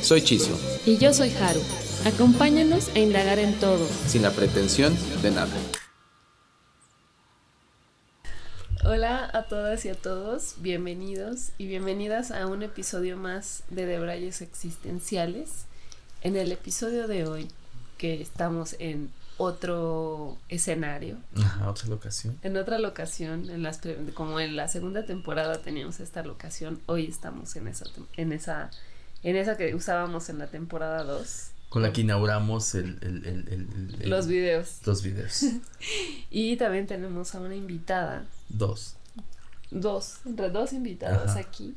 Soy Chisio. Y yo soy Haru. Acompáñanos a indagar en todo. Sin la pretensión de nada. Hola a todas y a todos, bienvenidos y bienvenidas a un episodio más de Debrayes Existenciales. En el episodio de hoy, que estamos en otro escenario. Ajá, otra locación. En otra locación, en las, como en la segunda temporada teníamos esta locación, hoy estamos en esa, en esa, en esa que usábamos en la temporada 2. Con la que inauguramos el, el, el, los videos. Los videos. y también tenemos a una invitada. Dos. Dos, entre dos invitados aquí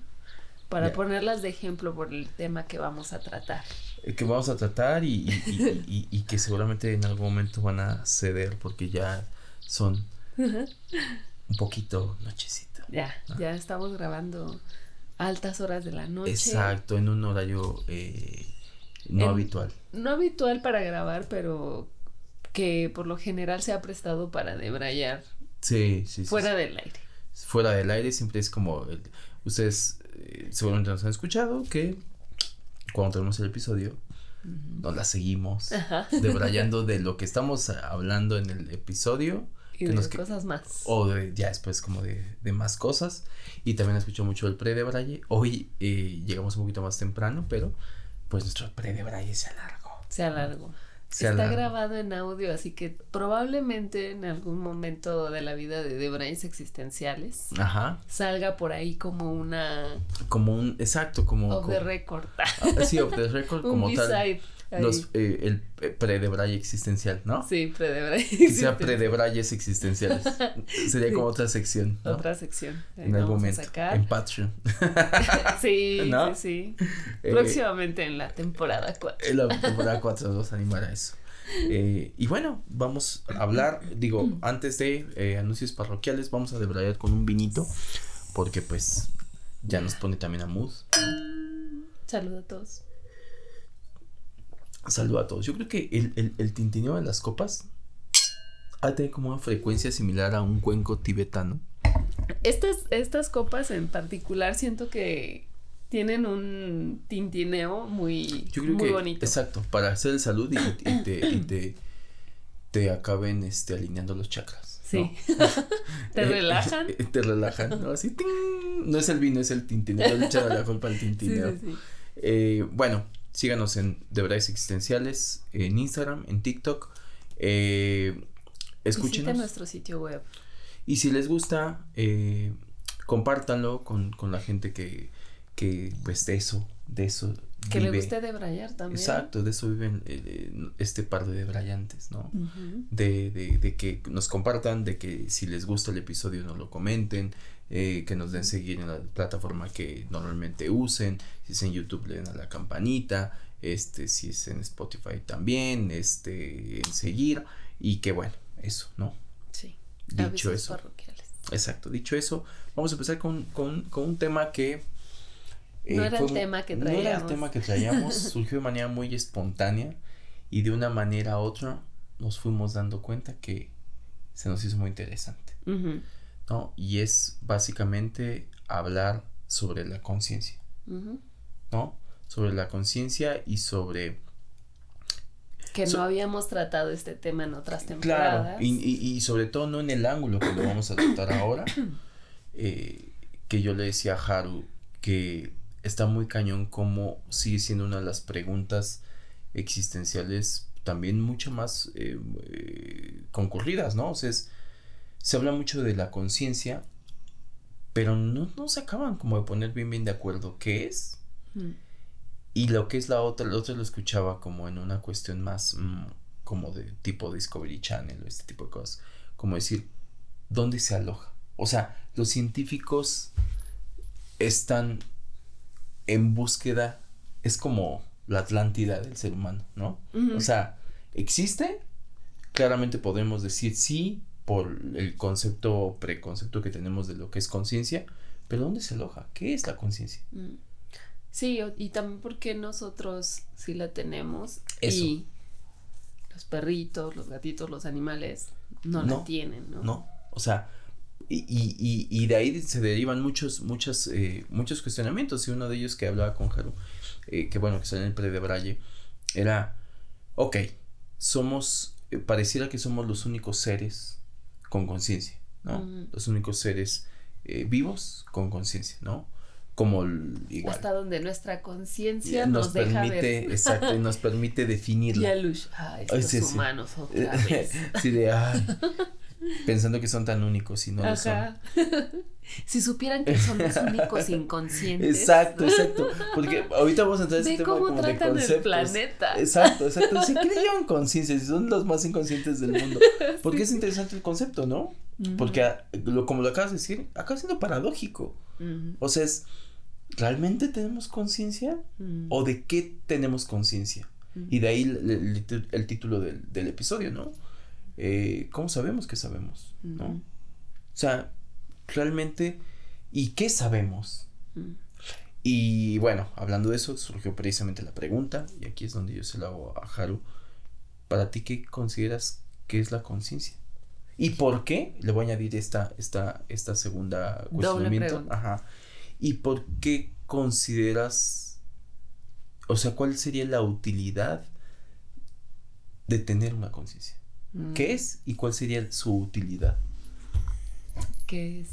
para ponerlas de ejemplo por el tema que vamos a tratar. Eh, que vamos a tratar y, y, y, que seguramente en algún momento van a ceder porque ya son un poquito nochecito. Ya, ya estamos grabando altas horas de la noche. Exacto, en un horario eh, no habitual. No habitual para grabar, pero que por lo general se ha prestado para debrayar. Sí, sí, Fuera del aire. Fuera del aire siempre es como. ustedes eh, seguramente nos han escuchado que cuando tenemos el episodio, nos la seguimos debrayando de lo que estamos hablando en el episodio. Y de cosas más. O de, ya después como de, de, más cosas. Y también escucho mucho el pre de Braille. Hoy eh, llegamos un poquito más temprano, pero pues nuestro pre de Braille se alargó. Se alargó. Está grabado en audio, así que probablemente en algún momento de la vida de, de existenciales salga por ahí como una como un exacto como of the record. Ah, sí, of the record como tal. Los, eh, el eh, pre-Debray existencial, ¿no? Sí, pre-Debray. Que sea pre-Debrayes existenciales. Sería como otra sección. Otra sección. en algún momento. En Patreon. sí, sí, sí. Eh, Próximamente en la temporada 4. En la temporada 4 vamos a animar a eso. y bueno, vamos a hablar, digo, antes de anuncios parroquiales, vamos a debrayar con un vinito, porque pues ya nos pone también a mood. Saludos a todos. Saludo a todos. Yo creo que el, el, tintineo de las copas ha de tener como una frecuencia similar a un cuenco tibetano. Estas, estas copas en particular siento que tienen un tintineo muy, muy bonito. Exacto, para hacer el salud y, te, te, acaben este, alineando los chakras. Sí. te relajan. te relajan, ¿no? Así, no es el vino, es el tintineo. Le echan la culpa al tintineo. Eh, bueno, Síganos en De Verdades Existenciales, en Instagram, en TikTok. Eh, escúchenos. nuestro sitio web. Y si les gusta, eh, compártanlo con, con, la gente que, que, pues, de eso, de eso. Que le guste debrayar también. Exacto, de eso viven eh, este par de debrayantes, ¿no? de, de, de, que nos compartan, de que si les gusta el episodio nos lo comenten, eh, que nos den seguir en la plataforma que normalmente usen, si es en YouTube le den a la campanita, este, si es en Spotify también, este, en seguir y que bueno, eso, ¿no? Sí. Dicho eso. Exacto, dicho eso, vamos a empezar con, con, con un tema que... Eh, no era el tema que traíamos. No era el tema que traíamos, surgió de manera muy espontánea y de una manera u otra nos fuimos dando cuenta que se nos hizo muy interesante. ¿No? Y es básicamente hablar sobre la conciencia, ¿no? Sobre la conciencia y sobre... Que no habíamos tratado este tema en otras temporadas. Claro, y, sobre todo no en el ángulo que lo vamos a tratar ahora, eh, que yo le decía a Haru que está muy cañón como sigue siendo una de las preguntas existenciales también mucho más eh, eh, concurridas, ¿no? O sea, es, se habla mucho de la conciencia, pero no, no, se acaban como de poner bien bien de acuerdo qué es. Mm. Y lo que es la otra, la otra lo escuchaba como en una cuestión más mm, como de tipo Discovery Channel o este tipo de cosas. Como decir, ¿dónde se aloja? O sea, los científicos están en búsqueda, es como la Atlántida del ser humano, ¿no? O sea, ¿existe? Claramente podemos decir sí por el concepto, preconcepto que tenemos de lo que es conciencia, pero ¿dónde se aloja? ¿Qué es la conciencia? Mm. Sí, y también porque nosotros sí la tenemos y los perritos, los gatitos, los animales no, la tienen, ¿no? No, o sea, y, y, y, de ahí se derivan muchos, muchos, eh, muchos cuestionamientos y uno de ellos que hablaba con Jaro, eh, que bueno, que sale en el pre de Braille, era, ok, somos, eh, pareciera que somos los únicos seres con conciencia, ¿no? Los únicos seres vivos con conciencia, ¿no? como igual. Hasta donde nuestra conciencia nos, deja permite, ver. exacto, y nos permite definirla. Y luz, ay, estos humanos otra vez. sí, de, ay, pensando que son tan únicos y no lo son. si supieran que son los únicos inconscientes. Exacto, exacto, porque ahorita vamos a entrar en ese tema como de conceptos. El planeta. Exacto, exacto, se creen conciencia, son los más inconscientes del mundo. Porque es interesante el concepto, ¿no? Porque lo, como lo acabas de decir, acaba siendo paradójico. O sea, es ¿realmente tenemos conciencia? ¿O de qué tenemos conciencia? Y de ahí el, título del, episodio, ¿no? Eh, ¿Cómo sabemos que sabemos? ¿No? O sea, realmente, ¿y qué sabemos? Mm. Y bueno, hablando de eso, surgió precisamente la pregunta, y aquí es donde yo se la hago a Haru. ¿Para ti qué consideras que es la conciencia? ¿Y por qué? Le voy a añadir esta, esta, esta segunda cuestionamiento. Ajá. ¿Y por qué consideras, o sea, cuál sería la utilidad de tener una conciencia? Mm. ¿Qué es y cuál sería su utilidad? ¿Qué es?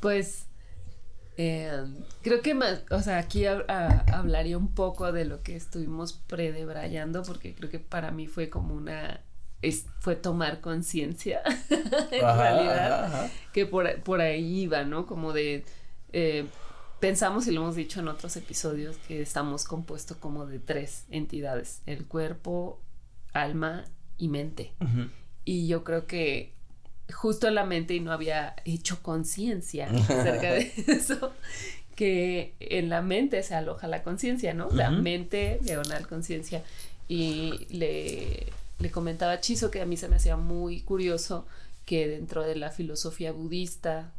Pues em, creo que más, o sea, aquí hablaría un poco de lo que estuvimos predebrayando, porque creo que para mí fue como una fue tomar conciencia en realidad que por, por ahí iba, ¿no? Como de eh, pensamos y lo hemos dicho en otros episodios que estamos compuestos como de tres entidades, el cuerpo, alma y mente. Y yo creo que justo la mente y no había hecho conciencia acerca de eso, que en la mente se aloja la conciencia, ¿no? La mente, diagonal conciencia. Y le, le comentaba a Chizo que a mí se me hacía muy curioso que dentro de la filosofía budista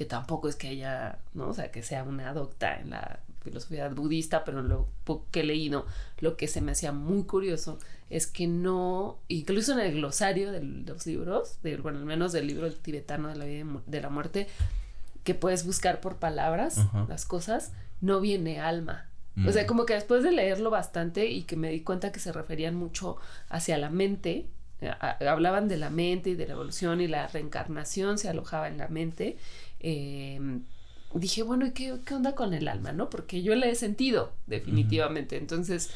que tampoco es que haya, ¿no? O sea, que sea una docta en la filosofía budista, pero lo que he leído, lo que se me hacía muy curioso es que no, incluso en el glosario de los libros, de, bueno, al menos del libro tibetano de la vida de la muerte, que puedes buscar por palabras las cosas, no viene alma. O sea, mm. como que después de leerlo bastante y que me di cuenta que se referían mucho hacia la mente, hablaban de la mente y de la evolución y la reencarnación se alojaba en la mente Em, dije, bueno, ¿y qué, onda con el alma, no? Porque yo le he sentido, definitivamente. Entonces,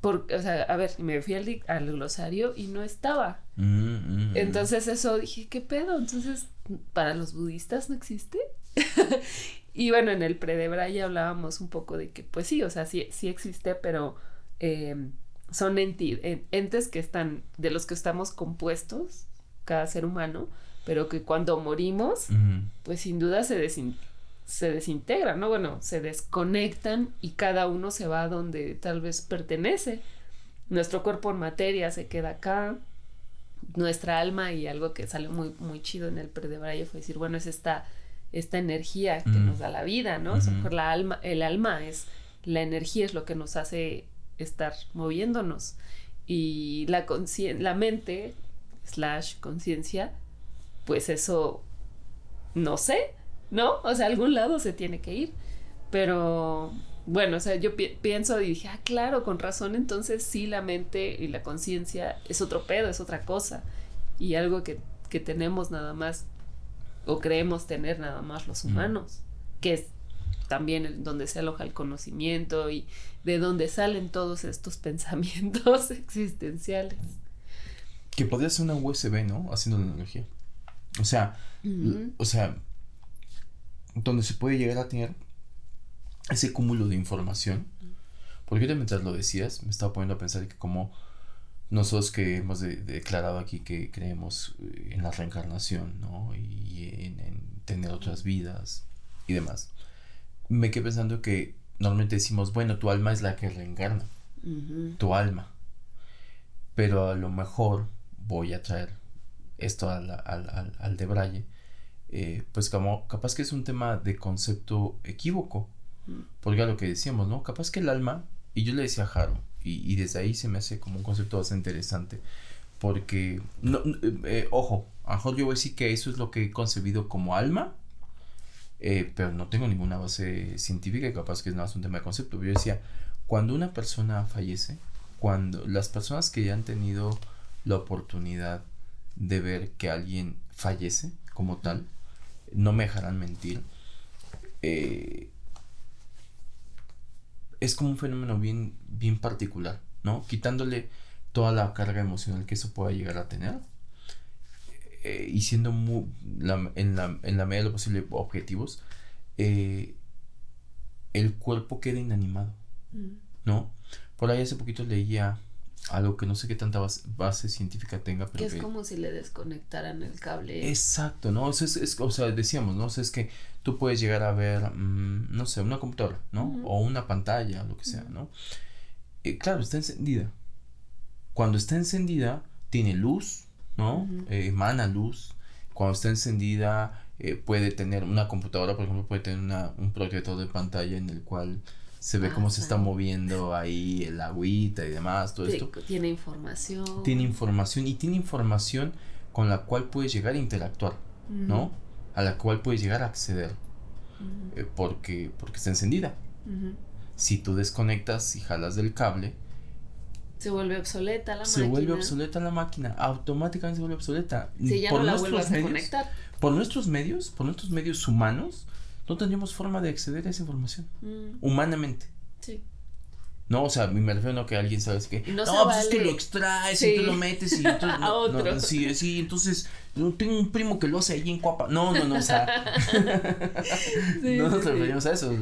por, o sea, a ver, me fui al, al glosario y no estaba. Mm, mm, mm. Entonces eso dije, ¿qué pedo? Entonces, ¿para los budistas no existe? y bueno, en el pre ya hablábamos un poco de que, pues sí, o sea, sí, sí existe, pero em, son entes que están, de los que estamos compuestos, cada ser humano, pero que cuando morimos, pues sin duda se, se desintegran, ¿no? Bueno, se desconectan y cada uno se va a donde tal vez pertenece. Nuestro cuerpo en materia se queda acá, nuestra alma y algo que sale muy, muy chido en el Braille fue decir, bueno, es esta, esta energía que nos da la vida, ¿no? la alma, el alma es, la energía es lo que nos hace estar moviéndonos y la, la mente slash conciencia pues eso, no sé, ¿no? O sea, a algún lado se tiene que ir. Pero bueno, o sea, yo pienso y dije, ah, claro, con razón, entonces sí, la mente y la conciencia es otro pedo, es otra cosa. Y algo que, que, tenemos nada más, o creemos tener nada más los humanos, que es también donde se aloja el conocimiento y de donde salen todos estos pensamientos existenciales. Que podría ser una USB, ¿no? Haciendo la analogía. O sea, o sea, donde se puede llegar a tener ese cúmulo de información. Porque yo mientras lo decías, me estaba poniendo a pensar que como nosotros que hemos declarado aquí que creemos eh, en la reencarnación, ¿no? Y en, tener otras vidas y demás. Me quedé pensando que normalmente decimos, bueno, tu alma es la que reencarna. tu alma. Pero a lo mejor voy a traer esto al, al, al, de Braille, eh, pues como capaz que es un tema de concepto equívoco, mm. porque a lo que decíamos, ¿no? Capaz que el alma, y yo le decía a Jaro, y, desde ahí se me hace como un concepto bastante interesante, porque, no, eh, ojo, a lo mejor yo voy a decir que eso es lo que he concebido como alma, eh, pero no tengo ninguna base científica, capaz que es más un tema de concepto. Yo decía, cuando una persona fallece, cuando las personas que ya han tenido la oportunidad de ver que alguien fallece como tal, no me dejarán mentir. Eh, es como un fenómeno bien, bien particular, ¿no? Quitándole toda la carga emocional que eso pueda llegar a tener eh, y siendo muy, en, la, en, la, medida de lo posible objetivos, eh, el cuerpo queda inanimado, mm. ¿no? Por ahí hace poquito leía algo que no sé qué tanta base, científica tenga, pero que es como si le desconectaran el cable. Exacto, ¿no? O sea, es, o sea decíamos, ¿no? O sea, es que tú puedes llegar a ver, mm, no sé, una computadora, ¿no? O una pantalla, lo que sea, ¿no? Eh, claro, está encendida. Cuando está encendida, tiene luz, ¿no? Eh, emana luz. Cuando está encendida, eh, puede tener una computadora, por ejemplo, puede tener una, un proyector de pantalla en el cual se ve cómo se está moviendo ahí el agüita y demás, todo esto. Tiene información. Tiene información y tiene información con la cual puedes llegar a interactuar, ¿no? A la cual puedes llegar a acceder. Eh, porque, porque está encendida. Si tú desconectas y jalas del cable, se vuelve obsoleta la máquina. Se vuelve obsoleta la máquina. Automáticamente se vuelve obsoleta. Si ya no la vuelvas a conectar. Por nuestros medios, por nuestros medios humanos, no tendríamos forma de acceder a esa información. Mm. Humanamente. Sí. No, o sea, me refiero a que alguien sabe que. No, pues es que lo extraes y tú lo metes y entonces. a otro. sí, sí, entonces. Tengo un primo que lo hace ahí en Cuapa. No, no, no, o sea. no nos referimos a eso.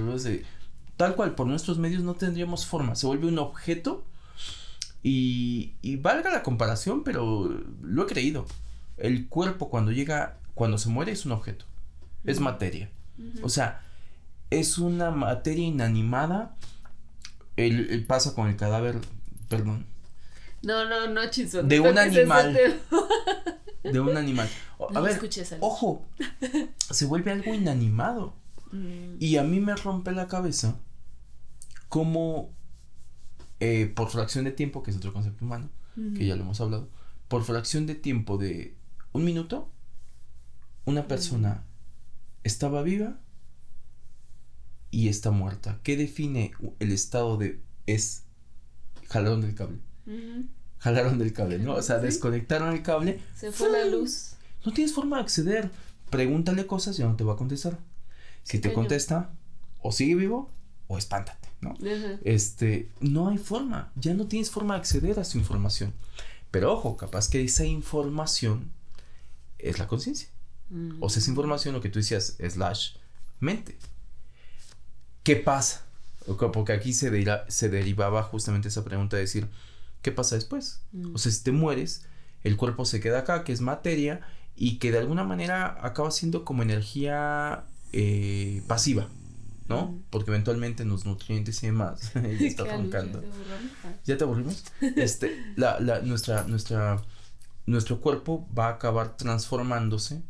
Tal cual, por nuestros medios no tendríamos forma. Se vuelve un objeto y, y valga la comparación, pero lo he creído. El cuerpo cuando llega, cuando se muere es un objeto. Es materia. O sea, es una materia inanimada. El, pasa con el cadáver, perdón. No, no, no, chiso. De un animal. De un animal. A ver, ojo, se vuelve algo inanimado. Mm. Y a mí me rompe la cabeza cómo eh, por fracción de tiempo, que es otro concepto humano, que ya lo hemos hablado, por fracción de tiempo de un minuto, una persona estaba viva y está muerta. ¿Qué define el estado de es jalaron del cable? Jalaron del cable, ¿no? O sea, desconectaron el cable. Se fue la luz. No tienes forma de acceder. Pregúntale cosas y ya no te va a contestar. Si te contesta, o sigue vivo o espántate, ¿no? Este, no hay forma, ya no tienes forma de acceder a su información. Pero ojo, capaz que esa información es la conciencia. Mm. O sea, esa información, lo que tú decías, slash mente. ¿Qué pasa? Porque aquí se, se derivaba justamente esa pregunta de decir, ¿qué pasa después? Mm. O sea, si te mueres, el cuerpo se queda acá, que es materia, y que de alguna manera acaba siendo como energía eh, pasiva. ¿no? Mm. Porque eventualmente los nutrientes y demás ya está roncando. ¿Ya te aburrimos? Este, la, la, nuestra, nuestra, nuestro cuerpo va a acabar transformándose,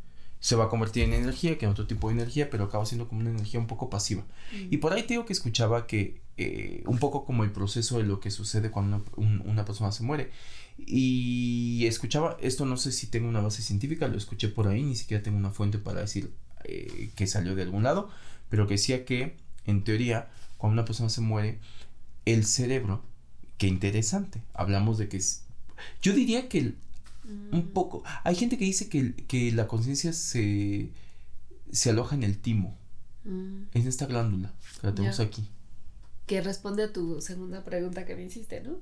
se va a convertir en energía, que es otro tipo de energía, pero acaba siendo como una energía un poco pasiva. Mm. Y por ahí te digo que escuchaba que eh, un poco como el proceso de lo que sucede cuando una, una persona se muere. Y escuchaba, esto no sé si tengo una base científica, lo escuché por ahí, ni siquiera tengo una fuente para decir eh, que salió de algún lado, pero que decía que, en teoría, cuando una persona se muere, el cerebro, qué interesante, hablamos de que es, yo diría que un mm. poco, hay gente que dice que, que la conciencia se, se aloja en el timo, mm. en esta glándula que la tenemos aquí. Que responde a tu segunda pregunta que me hiciste, ¿no?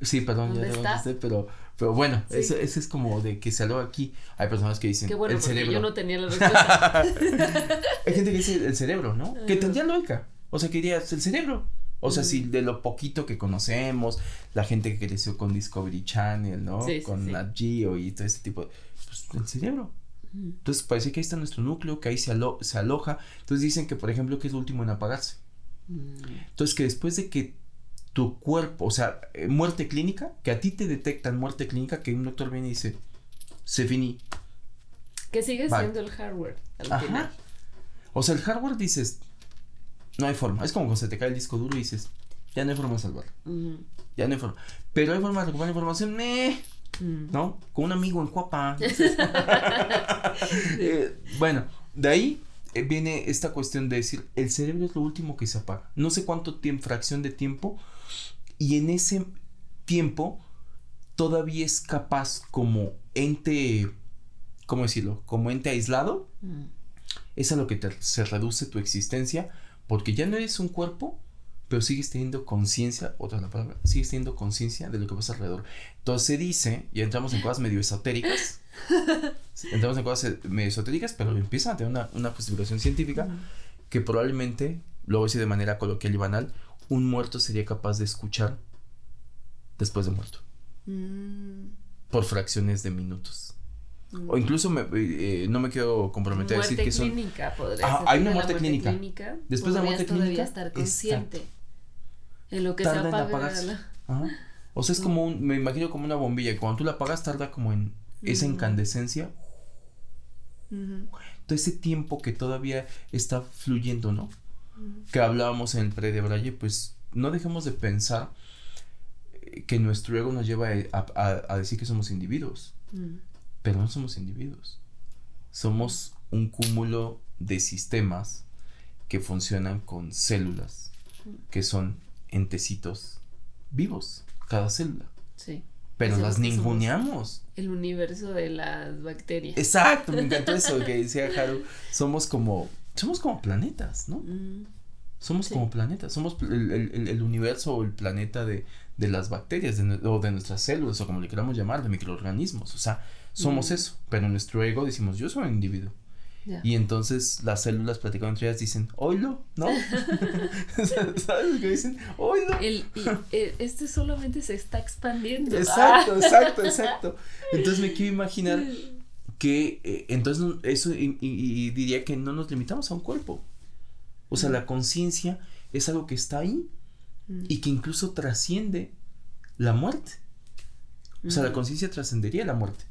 Sí, perdón, ya lo contesté, pero, pero bueno, eso, es como de que se aloja aquí. Hay personas que dicen bueno, el cerebro. Yo no tenía la respuesta. Hay gente que dice el cerebro, ¿no? Que tendría lógica. O sea, que dirías el cerebro. O sea, si de lo poquito que conocemos, la gente que creció con Discovery Channel, ¿no? con Nat Geo y todo ese tipo de. Pues el cerebro. Entonces parece que ahí está nuestro núcleo, que ahí se, se aloja. Entonces dicen que, por ejemplo, que es el último en apagarse. Mm. Entonces que después de que tu cuerpo, o sea, eh, muerte clínica, que a ti te detectan muerte clínica, que un doctor viene y dice, se finí. Que sigue siendo el hardware al final. O sea, el hardware dices, no hay forma. Es como cuando se te cae el disco duro y dices, ya no hay forma de salvarlo. Ya no hay forma. Pero hay forma de recuperar información, meh. Mm. ¿No? Con un amigo en Cuapa. Eh, bueno, de ahí eh, viene esta cuestión de decir, el cerebro es lo último que se apaga. No sé cuánto tiempo, fracción de tiempo, y en ese tiempo todavía es capaz como ente, ¿cómo decirlo? Como ente aislado. Mm. Es a lo que se reduce tu existencia, porque ya no eres un cuerpo, pero sigues teniendo conciencia, otra la palabra, sigues teniendo conciencia de lo que pasa alrededor. Entonces se dice, y entramos en cosas medio esotéricas, entramos en cosas medio esotéricas, pero empieza a tener una, una justificación científica que probablemente, lo voy a decir de manera coloquial y banal, un muerto sería capaz de escuchar después de muerto. Mm. Por fracciones de minutos. O incluso me, eh, no me quiero comprometer a decir que son. Clínica, ah, hay una muerte, clínica. Después de la muerte clínica. estar consciente en lo que se apaga. O sea, es como un, me imagino como una bombilla, y cuando tú la apagas tarda como en esa incandescencia. Todo ese tiempo que todavía está fluyendo, ¿no? Que hablábamos en el pre de Braille, pues no dejemos de pensar eh, que nuestro ego nos lleva a, decir que somos individuos. Pero no somos individuos. Somos un cúmulo de sistemas que funcionan con células, que son entecitos vivos, cada célula. Sí. Pero las ninguneamos. El universo de las bacterias. Exacto, me encantó eso que decía Haru. Somos como, somos como planetas, ¿no? Mm. Somos como planetas, somos el, universo o el planeta de, las bacterias o de nuestras células o como le queramos llamar, de microorganismos. O sea, somos mm. eso, pero nuestro ego decimos, yo soy un individuo. Y entonces las células platicando entre ellas dicen, oilo, ¿no? ¿Sabes lo que dicen? Oilo. El, eh, este solamente se está expandiendo. Exacto, exacto, exacto. Entonces me quiero imaginar que eh, entonces eso y, diría que no nos limitamos a un cuerpo. O sea, la conciencia es algo que está ahí mm. y que incluso trasciende la muerte. O sea, la conciencia trascendería la muerte.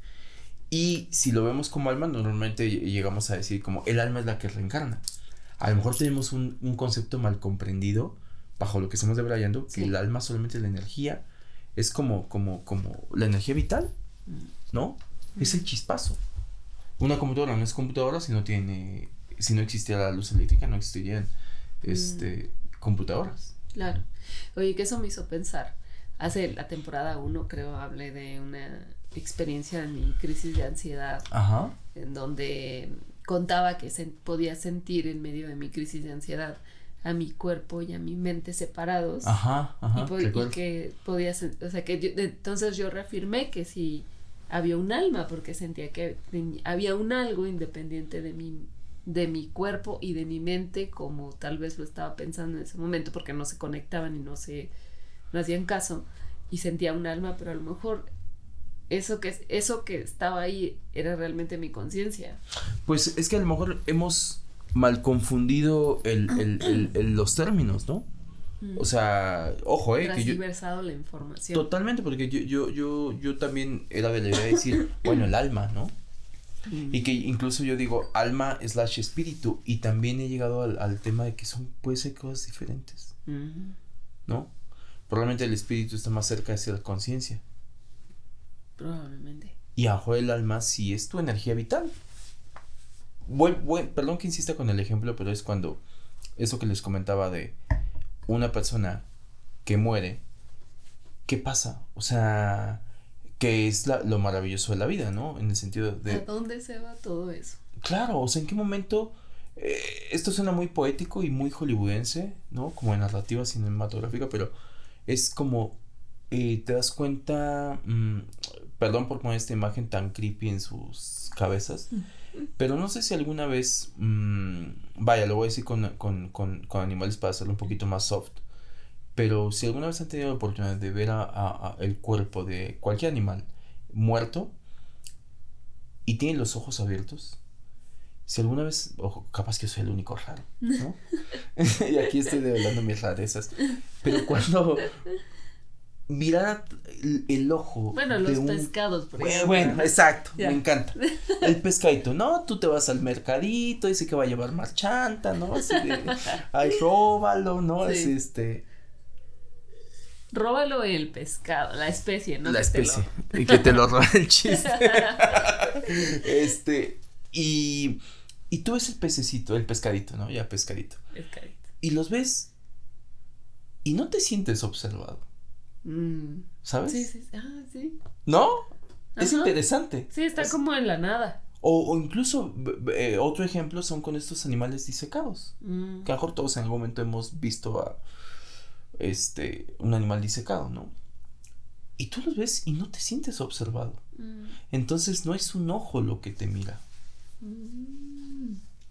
Y si lo vemos como alma, normalmente llegamos a decir como el alma es la que reencarna. A lo mejor tenemos un, concepto mal comprendido bajo lo que estamos debrayando, que el alma solamente es la energía, es como, como, como la energía vital, mm. ¿no? Es el chispazo. Una computadora no es computadora si no tiene, si no existiera la luz eléctrica, no existirían este, mm. computadoras. Claro. Oye, que eso me hizo pensar. Hace la temporada 1 creo hablé de una experiencia de mi crisis de ansiedad, en donde contaba que se podía sentir en medio de mi crisis de ansiedad a mi cuerpo y a mi mente separados. Ajá, ajá, y, que podía o sea que entonces yo reafirmé que sí había un alma porque sentía que había un algo independiente de mi de mi cuerpo y de mi mente como tal vez lo estaba pensando en ese momento porque no se conectaban y no se no hacían caso y sentía un alma pero a lo mejor eso que, eso que estaba ahí era realmente mi conciencia. Pues es que a lo mejor hemos mal confundido el, los términos, ¿no? O sea, ojo, eh. Que yo, la información. Totalmente, porque yo, yo, yo, yo también era de la idea de decir, bueno, el alma, ¿no? Y que incluso yo digo alma slash espíritu. Y también he llegado al, tema de que son, puede ser cosas diferentes. ¿No? Probablemente el espíritu está más cerca de ser conciencia. Probablemente. Y ajo el alma sí es tu energía vital. Bueno, perdón que insista con el ejemplo, pero es cuando eso que les comentaba de una persona que muere, ¿qué pasa? O sea, que es lo maravilloso de la vida, ¿no? En el sentido de... ¿A dónde se va todo eso? Claro, o sea, ¿en qué momento... Eh, esto suena muy poético y muy hollywoodense, ¿no? Como en narrativa cinematográfica, pero es como... Eh, te das cuenta, mm, Perdón por poner esta imagen tan creepy en sus cabezas. Pero no sé si alguna vez. Mmm, vaya, lo voy a decir con, con, con, con, animales para hacerlo un poquito más soft. Pero si alguna vez han tenido la oportunidad de ver a, el cuerpo de cualquier animal muerto y tiene los ojos abiertos si alguna vez, ojo, capaz que soy el único raro, ¿no? y aquí estoy develando mis rarezas. Pero cuando mirar el, el ojo. Bueno, los pescados, por ejemplo. Bueno, exacto, me encanta. El pescadito, ¿no? Tú te vas al mercadito, dice que va a llevar más chanta, ¿no? Así de, ay, róbalo, ¿no? Es este. Róbalo el pescado, la especie, ¿no? La especie. Y que te lo roba el chiste. este. Y. Y tú ves el pececito, el pescadito, ¿no? Ya pescadito. Pescadito. Y los ves. Y no te sientes observado. Mm. ¿Sabes? Sí, sí. Ah, sí. ¿No? Es interesante. Sí, está como en la nada. O, incluso, eh, otro ejemplo son con estos animales disecados. Mm. Que a lo mejor todos en algún momento hemos visto a este, un animal disecado, ¿no? Y tú los ves y no te sientes observado. Mm. Entonces no es un ojo lo que te mira.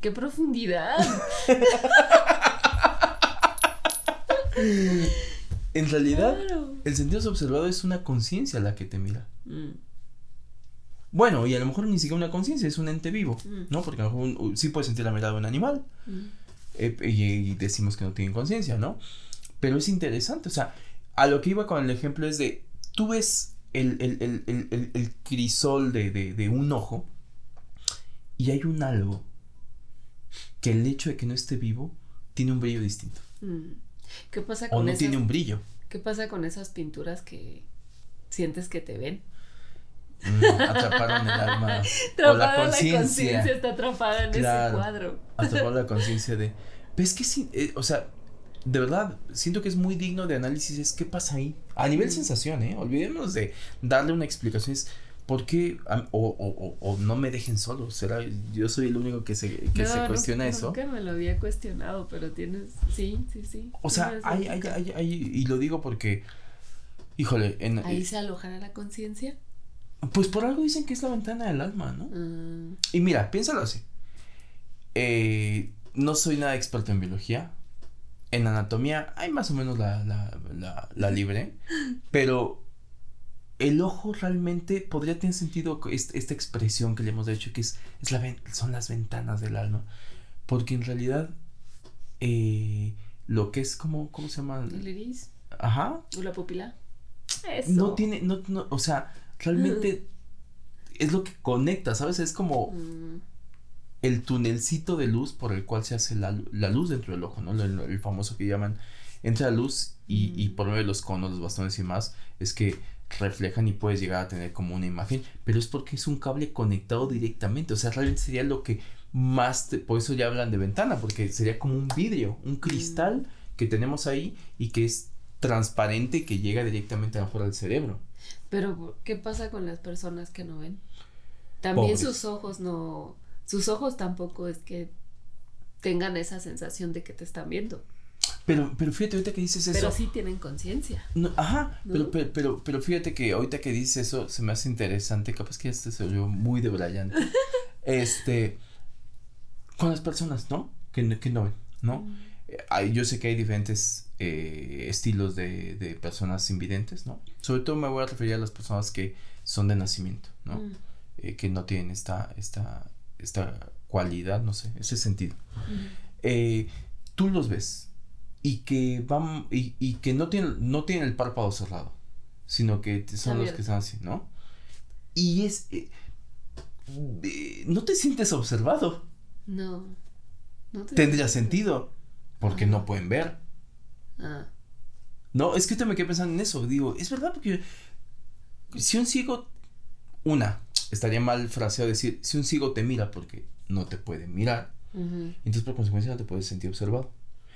¡Qué profundidad! En realidad, el sentido observado es una conciencia la que te mira. Mm. Bueno, y a lo mejor ni siquiera una conciencia, es un ente vivo, mm. ¿no? Porque a lo mejor sí puedes sentir la mirada de un animal mm. eh, y, decimos que no tienen conciencia, ¿no? Pero es interesante, o sea, a lo que iba con el ejemplo es de, tú ves el, crisol de, de, un ojo y hay un algo que el hecho de que no esté vivo tiene un brillo distinto. ¿Qué pasa con O no tiene un brillo. ¿Qué pasa con esas pinturas que sientes que te ven? Mm, atraparon el alma. o la conciencia. está atrapada en ese cuadro. Atraparon la conciencia de. ¿Ves que sí? Eh, o sea, de verdad, siento que es muy digno de análisis. Es qué pasa ahí. A nivel sensación, ¿eh? Olvidemos de darle una explicación. Es ¿por qué? O, o, o, no me dejen solo. ¿Será? Yo soy el único que se, que se cuestiona no, eso. Nunca me lo había cuestionado, pero tienes. Sí, sí, sí. O sea, hay, hay, hay, hay, y lo digo porque. Híjole. En, ¿Ahí se alojará la conciencia? Pues por algo dicen que es la ventana del alma, ¿no? Ah. Y mira, piénsalo así. Eh, no soy nada experto en biología. En anatomía hay más o menos la, la, la, la libre. Pero el ojo realmente podría tener sentido esta expresión que le hemos dicho que es, es la, son las ventanas del alma. Porque en realidad eh, lo que es como, ¿cómo se llama? El iris. Ajá. O la pupila. Eso. No tiene, no, no, o sea, realmente es lo que conecta, ¿sabes? Es como mm. el tunelcito de luz por el cual se hace la, luz dentro del ojo, ¿no? El, famoso que llaman entra la luz y, y mm. por medio de los conos, los bastones y más, es que reflejan y puedes llegar a tener como una imagen, pero es porque es un cable conectado directamente, o sea, realmente sería lo que más, por eso ya hablan de ventana, porque sería como un vidrio, un cristal que tenemos ahí y que es transparente que llega directamente afuera del cerebro. Pero, ¿qué pasa con las personas que no ven? También sus ojos no, sus ojos tampoco es que tengan esa sensación de que te están viendo. Pero, pero fíjate ahorita que dices eso. Pero sí tienen conciencia. ajá, Pero, pero, pero, fíjate que ahorita que dices eso se me hace interesante, capaz que este se oyó muy debrayante. este, con las personas, ¿no? Que, que no ven, ¿no? Mm. Eh, yo sé que hay diferentes eh, estilos de, de, personas invidentes, ¿no? Sobre todo me voy a referir a las personas que son de nacimiento, ¿no? Mm. Eh, que no tienen esta, esta, esta cualidad, no sé, ese sentido. tú los ves, y que van y, y, que no tienen no tienen el párpado cerrado sino que son los que están así no y es eh, no te sientes observado. No, no tendría sentido porque no pueden ver. Ah. no es que te me quedé pensando en eso digo es verdad porque si un ciego una estaría mal fraseado decir si un ciego te mira porque no te puede mirar entonces por consecuencia no te puedes sentir observado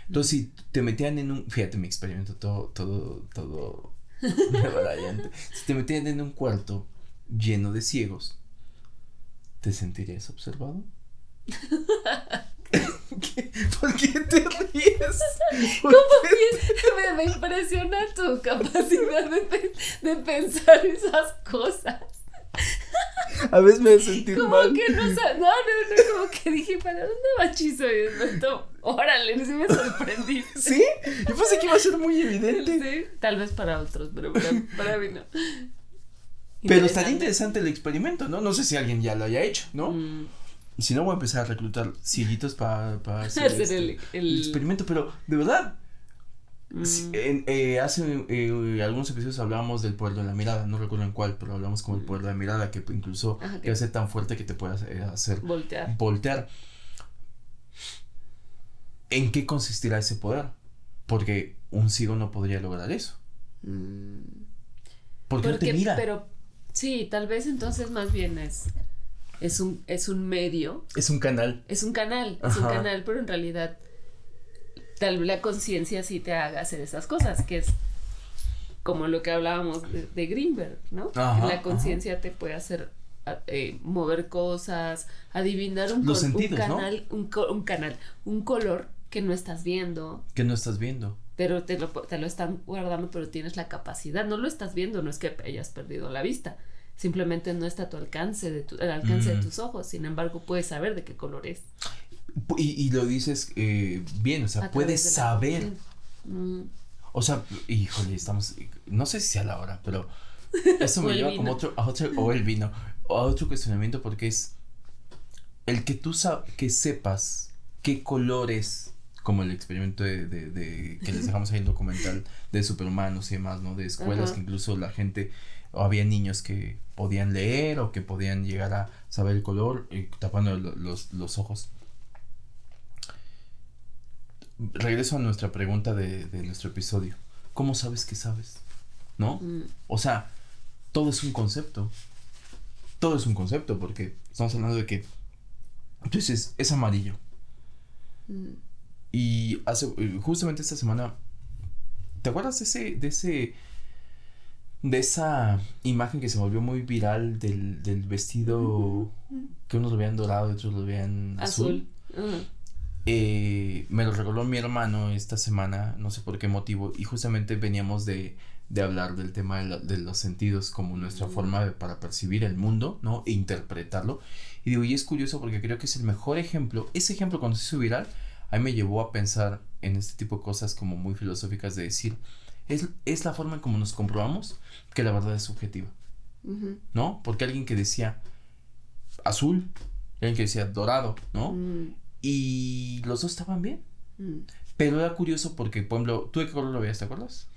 entonces, si te metían en un, fíjate mi experimento, todo, todo, todo Si te metían en un cuarto lleno de ciegos, ¿te sentirías observado? ¿Por qué te ríes? ¿Cómo me, me, impresiona tu capacidad de, de pensar esas cosas. A veces me hace sentir como mal. que no, no, no, no, como que dije, ¿para dónde va Chizo? Y órale, sí me sorprendí. ¿Sí? Yo pensé que iba a ser muy evidente. Sí, tal vez para otros, pero para, para mí no. Pero estaría interesante el experimento, ¿no? No sé si alguien ya lo haya hecho, ¿no? Mm. Si no, voy a empezar a reclutar cieguitos para hacer, Hacer este, el- el el- experimento, pero de verdad, Mm, en- eh, hace eh, algunos episodios hablábamos del poder de la mirada, no recuerdo en cuál, pero hablamos como el poder de la mirada, que incluso Ajá, que- hace tan fuerte que te puede hacer, hacer voltear. voltear. ¿En qué consistirá ese poder? Porque un ciego no podría lograr eso. Mm, Porque, no te porque- mira. Pero sí, tal vez entonces más bien es, es, un, es un medio, Es un canal. es un canal, es un canal, pero en realidad tal vez la conciencia sí te haga hacer esas cosas, que es como lo que hablábamos de, de Greenberg, ¿no? Ajá, la conciencia te puede hacer eh, mover cosas, adivinar un, Los col- un sentidos, ¿no? canal, un canal, un color que no estás viendo, Que no estás viendo. pero te lo, te lo están guardando, pero tienes la capacidad, no lo estás viendo, no es que hayas perdido la vista, simplemente no está a tu alcance, de tu, al alcance Mm. de tus ojos, sin embargo puedes saber de qué color es. Y, y lo dices eh, bien, o sea, a puedes saber. Mm, O sea, híjole, estamos. No sé si sea la hora, pero. Eso me el lleva como otro, a otro. O el vino. O a otro cuestionamiento porque es. El que tú sa- que sepas qué colores. Como el experimento de, de, de- que les dejamos ahí el documental de superhumanos y demás, ¿no? De escuelas Ajá. que incluso la gente. O había niños que podían leer o que podían llegar a saber el color eh, tapando lo- los, los ojos. Regreso a nuestra pregunta de, de nuestro episodio. ¿Cómo sabes que sabes? ¿No? mm, O sea, todo es un concepto. Todo es un concepto porque estamos hablando de que entonces es amarillo. mm. Y hace eh, justamente esta semana ¿te acuerdas de ese de ese de esa imagen que se volvió muy viral del, del vestido que unos lo veían dorado y otros lo veían azul? Eh, me lo regaló mi hermano esta semana, no sé por qué motivo, y justamente veníamos de, de hablar del tema de, la- de los sentidos como nuestra forma de- para percibir el mundo, ¿no? E interpretarlo. Y digo, y es curioso porque creo que es el mejor ejemplo. Ese ejemplo cuando se hizo viral, a mí me llevó a pensar en este tipo de cosas como muy filosóficas de decir, es, es la forma en como nos comprobamos que la verdad es subjetiva. ¿no? Porque alguien que decía azul, alguien que decía dorado, ¿no? Mm, Y los dos estaban bien. mm. Pero era curioso porque, por ejemplo, ¿tú de qué color lo veías, te acuerdas?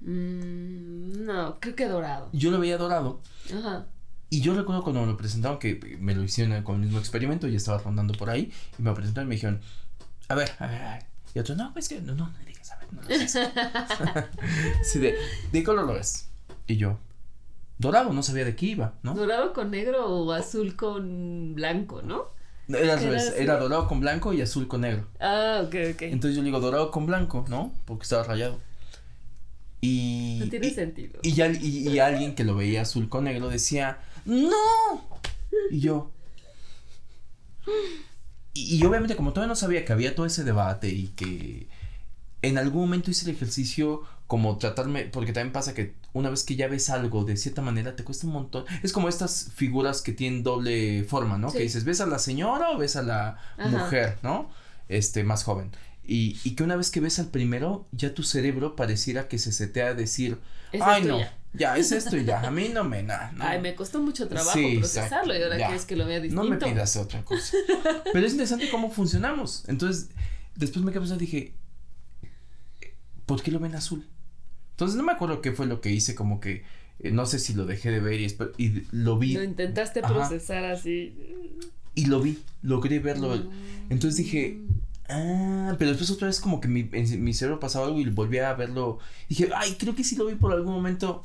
Mm, no, creo que dorado. Yo lo veía dorado. Ajá. Y yo recuerdo cuando me lo presentaron, que me lo hicieron con el mismo experimento y estaba rondando por ahí. Y me presentaron y me dijeron, a ver, a ver, a ver. Y otro, no, pues que no, no, no digas, a ver, no lo sé. sí, de, ¿de qué color lo ves? Y yo, dorado, no sabía de qué iba, ¿no? Dorado con negro o azul con blanco, ¿no? Era al Era revés, así. era dorado con blanco y azul con negro. Ah, ok, ok. Entonces yo le digo dorado con blanco, ¿no? Porque estaba rayado. Y. no tiene y- sentido. Y, al- y- y alguien que lo veía azul con negro decía, ¡No! Y yo. Y, y obviamente, como todavía no sabía que había todo ese debate y que en algún momento hice el ejercicio como tratarme, porque también pasa que una vez que ya ves algo de cierta manera te cuesta un montón. Es como estas figuras que tienen doble forma, ¿no? Sí. Que dices, ¿ves a la señora o ves a la Ajá. mujer, ¿no? Este, más joven. Y, y que una vez que ves al primero, ya tu cerebro pareciera que se setea a decir, Ay no, ya". es esto y ya, a mí no me, na, no, Ay, me costó mucho trabajo Sí, procesarlo y ahora ya. quieres que lo vea distinto. no me pidas otra cosa. Pero es interesante cómo funcionamos. Entonces, después me quedé pensando y dije, ¿por qué lo ven azul? Entonces no me acuerdo qué fue lo que hice, como que eh, no sé si lo dejé de ver y, lo vi Lo intentaste Ajá. procesar así. y lo vi, logré verlo. Entonces dije, ah, pero después otra vez como que mi, en mi cerebro pasaba algo y volví a verlo. Dije, ay, creo que sí lo vi por algún momento.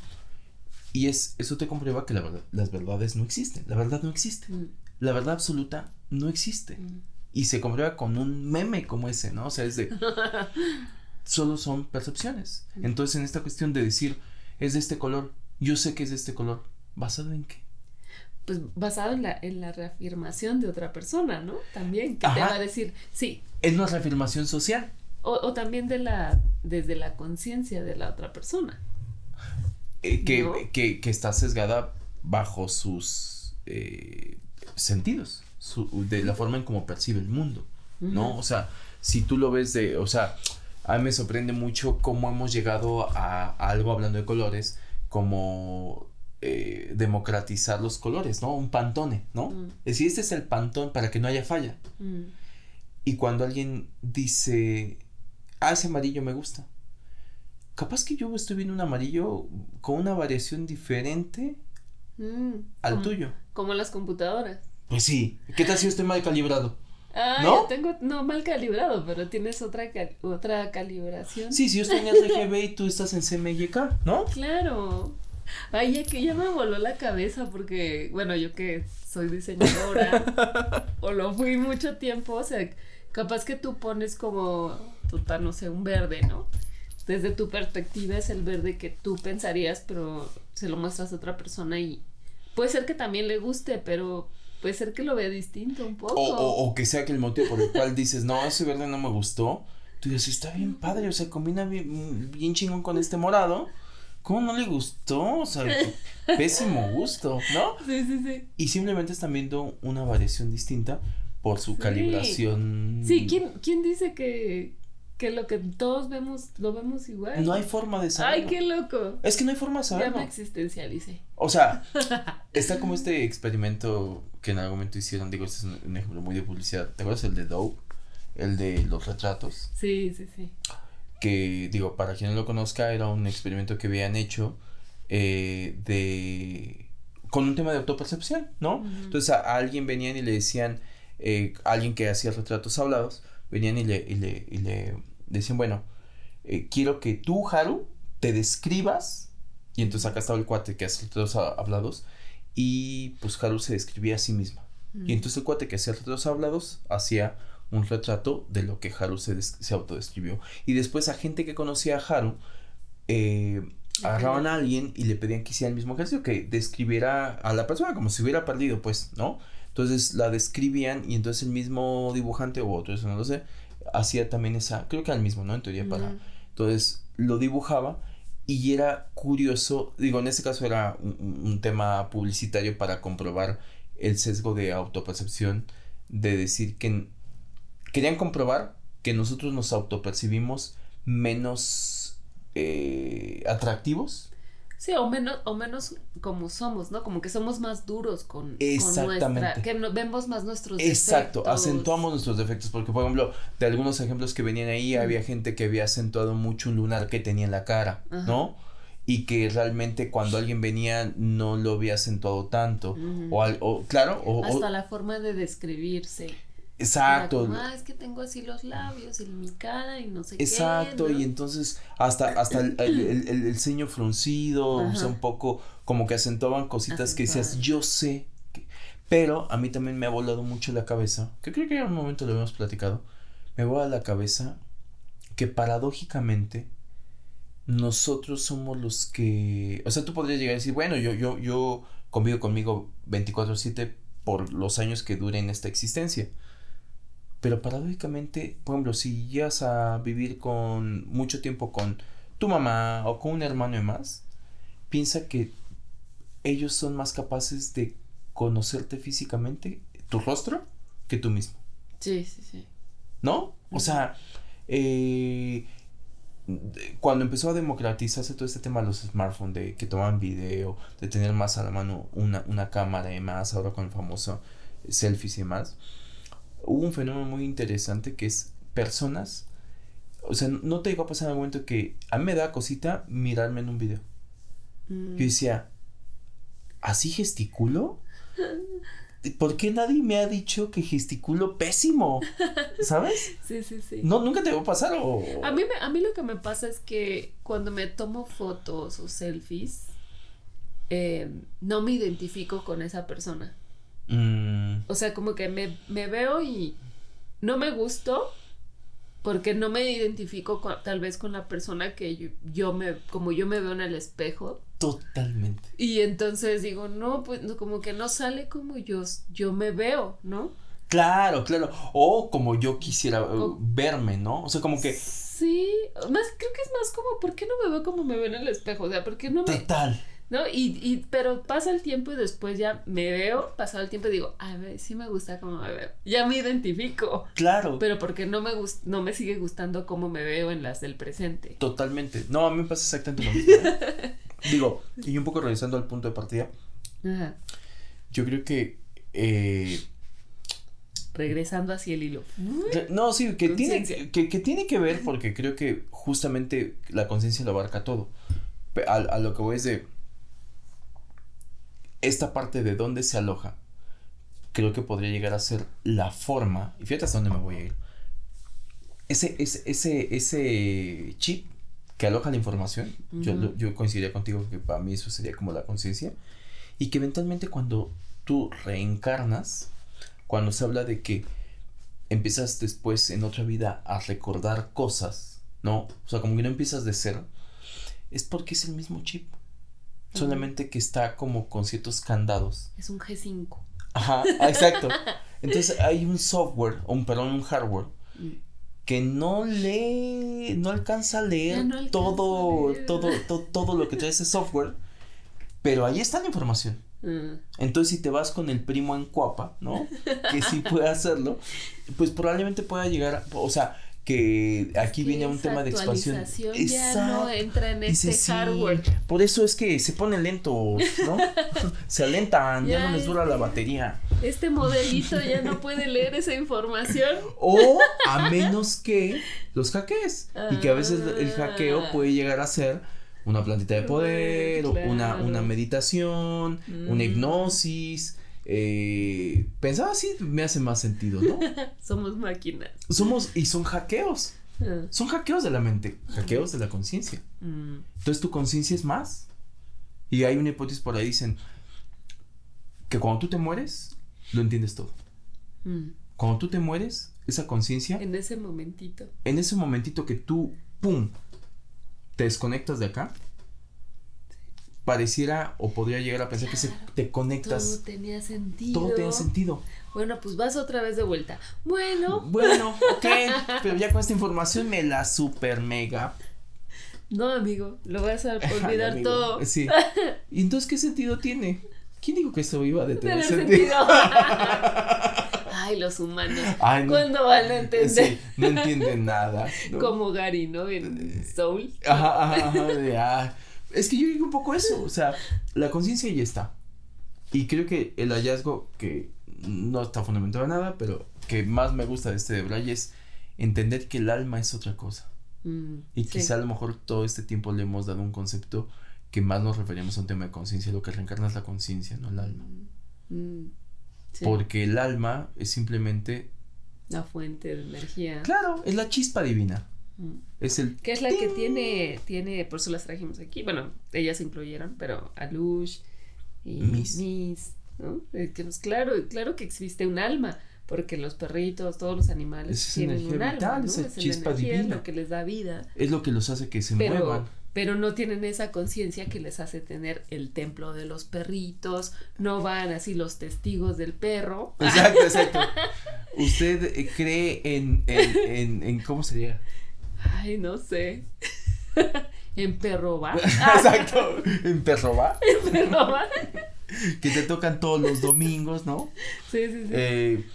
Y es, eso te comprueba que la verdad, las verdades no existen. La verdad no existe. Mm, La verdad absoluta no existe. mm. Y se comprueba con un meme como ese, ¿no? O sea, es de... solo son percepciones. Entonces, en esta cuestión de decir, es de este color, yo sé que es de este color, ¿basado en qué? Pues basado en la, en la reafirmación de otra persona, ¿no? También, que te va a decir, sí. Es una reafirmación social. O, o también de la, desde la conciencia de la otra persona. eh, que, ¿No? que, que está sesgada bajo sus eh, sentidos, su- de la forma en cómo percibe el mundo, ¿no? O sea, si tú lo ves de, o sea, a mí me sorprende mucho cómo hemos llegado a, a algo hablando de colores, como eh, democratizar los colores, ¿no? Un pantone, ¿no? Mm. Es decir, este es el pantón para que no haya falla. Mm. Y cuando alguien dice, ah, ese amarillo me gusta. Capaz que yo estoy viendo un amarillo con una variación diferente Mm. al Como- tuyo. Como las computadoras. Pues sí. ¿Qué tal si yo estoy mal calibrado? Ah, ¿No? yo tengo, no, mal calibrado, pero tienes otra, cal- otra calibración. Sí, si yo estoy en RGB y tú estás en CMYK, ¿no? Claro. Ay, ya que ya me voló la cabeza porque, bueno, yo que soy diseñadora o lo fui mucho tiempo, o sea, capaz que tú pones como, total, no sé, un verde, ¿no? Desde tu perspectiva es el verde que tú pensarías, pero se lo muestras a otra persona y puede ser que también le guste, pero puede ser que lo vea distinto un poco. O, o, o que sea que el motivo por el cual dices, no, ese verde no me gustó. Tú dices, está bien padre, o sea, combina bien, bien chingón con este morado. ¿Cómo no le gustó? O sea, pésimo gusto, ¿no? Sí, sí, sí. Y simplemente están viendo una variación distinta por su Sí. calibración. Sí, ¿quién, quién dice que, que lo que todos vemos, lo vemos igual? No hay forma de saberlo. Ay, qué loco. Es que no hay forma de Ya me saberlo. existencialicé. O sea, está como este experimento que en algún momento hicieron, digo, este es un, un ejemplo muy de publicidad. ¿Te acuerdas el de Doe? El de los retratos. Sí, sí, sí. Que, digo, para quien no lo conozca, era un experimento que habían hecho eh, de. con un tema de autopercepción, ¿no? Entonces a, a alguien venían y le decían, eh, alguien que hacía retratos hablados, venían y le, y le, y le decían, bueno, eh, quiero que tú, Haru, te describas. Y entonces acá estaba el cuate que hace retratos ha- hablados. Y pues Haru se describía a sí misma. Y entonces el cuate que hacía retratos hablados hacía un retrato de lo que Haru se, se autodescribió. Y después a gente que conocía a Haru, eh, agarraban a alguien y le pedían que hiciera el mismo ejercicio, que describiera a la persona como si hubiera perdido, pues, ¿no? Entonces la describían y entonces el mismo dibujante o otro, eso no lo sé, hacía también esa, creo que era el mismo, ¿no? En teoría para... Entonces lo dibujaba y era curioso, digo, en este caso era un, un- tema publicitario para comprobar el sesgo de autopercepción, de decir que querían comprobar que nosotros nos autopercibimos menos eh, atractivos. Sí, o menos, o menos como somos, ¿no? Como que somos más duros con, con Exactamente. nuestra, que no- vemos más nuestros Exacto, defectos. acentuamos nuestros defectos, porque por ejemplo, de algunos ejemplos que venían ahí, Mm. había gente que había acentuado mucho un lunar que tenía en la cara, Ajá. ¿no? Y que realmente cuando alguien venía no lo había acentuado tanto. O, al- o claro, o, o- Hasta la forma de describirse. Exacto. Como, ah, es que tengo así los labios y mi cara y no sé Exacto, qué. ¿no? y entonces hasta, hasta el, el, el- el- ceño fruncido, o sea, un poco como que acentuaban cositas que decías, yo sé. que-". Pero a mí también me ha volado mucho la cabeza, que creo que en un momento lo habíamos platicado, me vola la cabeza que paradójicamente nosotros somos los que, o sea, tú podrías llegar a decir, bueno, yo, yo, yo convivo conmigo 24/7 por los años que dure en esta existencia. Pero paradójicamente, por ejemplo, si llegas a vivir con mucho tiempo con tu mamá o con un hermano y más, piensa que ellos son más capaces de conocerte físicamente, tu rostro, que tú mismo, Sí, sí, sí. ¿no? O sea, eh, cuando empezó a democratizarse todo este tema de los smartphones, de que tomaban video, de tener más a la mano una, una cámara y más, ahora con el famoso selfies y demás, hubo un fenómeno muy interesante que es personas, o sea, no te llegó a pasar en algún momento que a mí me da cosita mirarme en un video. Mm. Yo decía, ¿así gesticulo? ¿Por qué nadie me ha dicho que gesticulo pésimo? ¿Sabes? Sí, sí, sí. No, nunca te va a pasar o... A mí, me- a mí lo que me pasa es que cuando me tomo fotos o selfies, eh, no me identifico con esa persona. Mm, O sea, como que me, me veo y no me gusto porque no me identifico con- tal vez con la persona que yo, yo me, como yo me veo en el espejo. totalmente. Y entonces digo, no, pues no, como que no sale como yo, yo me veo, ¿no? Claro, claro. O como yo quisiera O- verme, ¿no? O sea, como que... Sí, más, creo que es más como, ¿por qué no me veo como me veo en el espejo? O sea, ¿por qué no me, Total. ¿No? Y, y, pero pasa el tiempo y después ya me veo, pasado el tiempo y digo, a ver, sí me gusta cómo me veo. Ya me identifico. Claro. Pero porque no me gust no me sigue gustando cómo me veo en las del presente. Totalmente. No, a mí me pasa exactamente lo mismo. ¿eh? Digo, y un poco regresando al punto de partida, Ajá. yo creo que eh, Regresando hacia el hilo. No, sí, que tiene, que, que tiene que ver porque creo que justamente la conciencia lo abarca todo. A, a lo que voy es de esta parte de dónde se aloja, creo que podría llegar a ser la forma, y fíjate hasta dónde me voy a ir. Ese, ese, ese, ese chip que aloja la información, yo, yo coincidiría contigo que para mí eso sería como la conciencia, y que eventualmente cuando tú reencarnas, cuando se habla de que empiezas después en otra vida a recordar cosas, ¿no? O sea, como que no empiezas de cero, es porque es el mismo chip. Solamente que está como con ciertos candados. Es un G5. Ajá, exacto. Entonces hay un software, o un, perdón, un hardware, Mm. que no lee, no alcanza a leer Ya no alcanza todo, a leer. todo, to- todo lo que trae ese software, pero ahí está la información. Ah, Entonces, si te vas con el primo en Cuapa, ¿no? Que sí puede hacerlo, pues probablemente pueda llegar, a- o sea, que aquí viene un tema de expansión. Ya no entra en Dice, este sí, hardware. por eso es que se ponen lentos, ¿no? se alentan, ya, Ya no les dura la este- batería. Este modelito ya no puede leer esa información. O a menos que los hackees. Y que a veces el hackeo Ah. puede llegar a ser una plantita de poder, una, una meditación, una Mm. hipnosis. Eh, pensaba así, me hace más sentido, ¿no? Somos máquinas. Somos, y son hackeos. Ah, Son hackeos de la mente, hackeos de la conciencia. mm, Entonces tu conciencia es más. Y hay una hipótesis por ahí, dicen que cuando tú te mueres, lo entiendes todo. mm. Cuando tú te mueres, esa conciencia, En ese momentito. en ese momentito que tú, ¡pum!, te desconectas de acá, pareciera o podría llegar a pensar que se, te Todo conectas, tenía sentido. todo tiene sentido. Bueno, pues vas otra vez de vuelta. Bueno, Bueno, ok, pero ya con esta información me la super mega no, amigo, lo vas a olvidar todo. Sí. ¿Y entonces qué sentido tiene? ¿Quién dijo que esto iba a Tener tener sentido? sentido. Ay, los humanos. Ay, no. ¿Cuándo van a entender? Sí, no entienden nada. ¿no? Como Gary, ¿no? En Soul. Ajá, ajá, ajá, de, ah. Es que yo digo un poco eso, o sea, la conciencia ya está. Y creo que el hallazgo que no está fundamentado en nada, pero que más me gusta de este de Braille es entender que el alma es otra cosa. Mm, Y sí. quizá a lo mejor todo este tiempo le hemos dado un concepto que más nos referimos a un tema de conciencia. Lo que reencarna es la conciencia, no el alma. Mm, sí. Porque el alma es simplemente, La fuente de energía. claro, es la chispa divina. Mm. Es el... Que es la que tiene, tiene, por eso las trajimos aquí. Bueno, ellas se incluyeron, pero Alush y Miss. Miss, ¿no? Eh, Que pues claro, claro que existe un alma, porque los perritos, todos los animales Es tienen un alma, ¿no? esa Es chispa energía, es lo que les da vida. Es lo que los hace que se Pero, muevan. pero no tienen esa conciencia que les hace tener el templo de los perritos, no van así los testigos del perro. Exacto, exacto. ¿Usted eh, cree en, en, en, en- ¿cómo sería? Ay, no sé. en perro va. Exacto, en perro va, perro va. que te tocan todos los domingos, ¿no? Sí, sí, sí. Eh,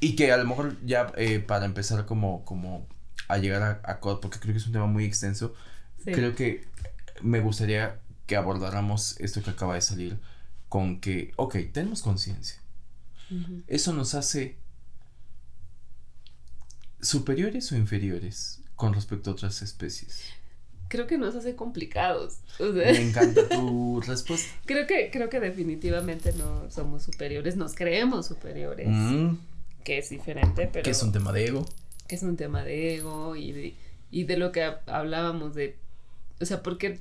y que a lo mejor ya eh, para empezar como, como a llegar a, a co- porque creo que es un tema muy extenso, Sí. creo que me gustaría que abordáramos esto que acaba de salir con que, ok, tenemos conciencia. ¿Eso nos hace superiores o inferiores con respecto a otras especies? Creo que nos hace complicados. O sea, Me encanta tu respuesta. creo que, creo que definitivamente no somos superiores, nos creemos superiores, Mm, que es diferente, pero que es un tema de ego. que es un tema de ego y de, y de lo que ha- hablábamos de, o sea, ¿por qué,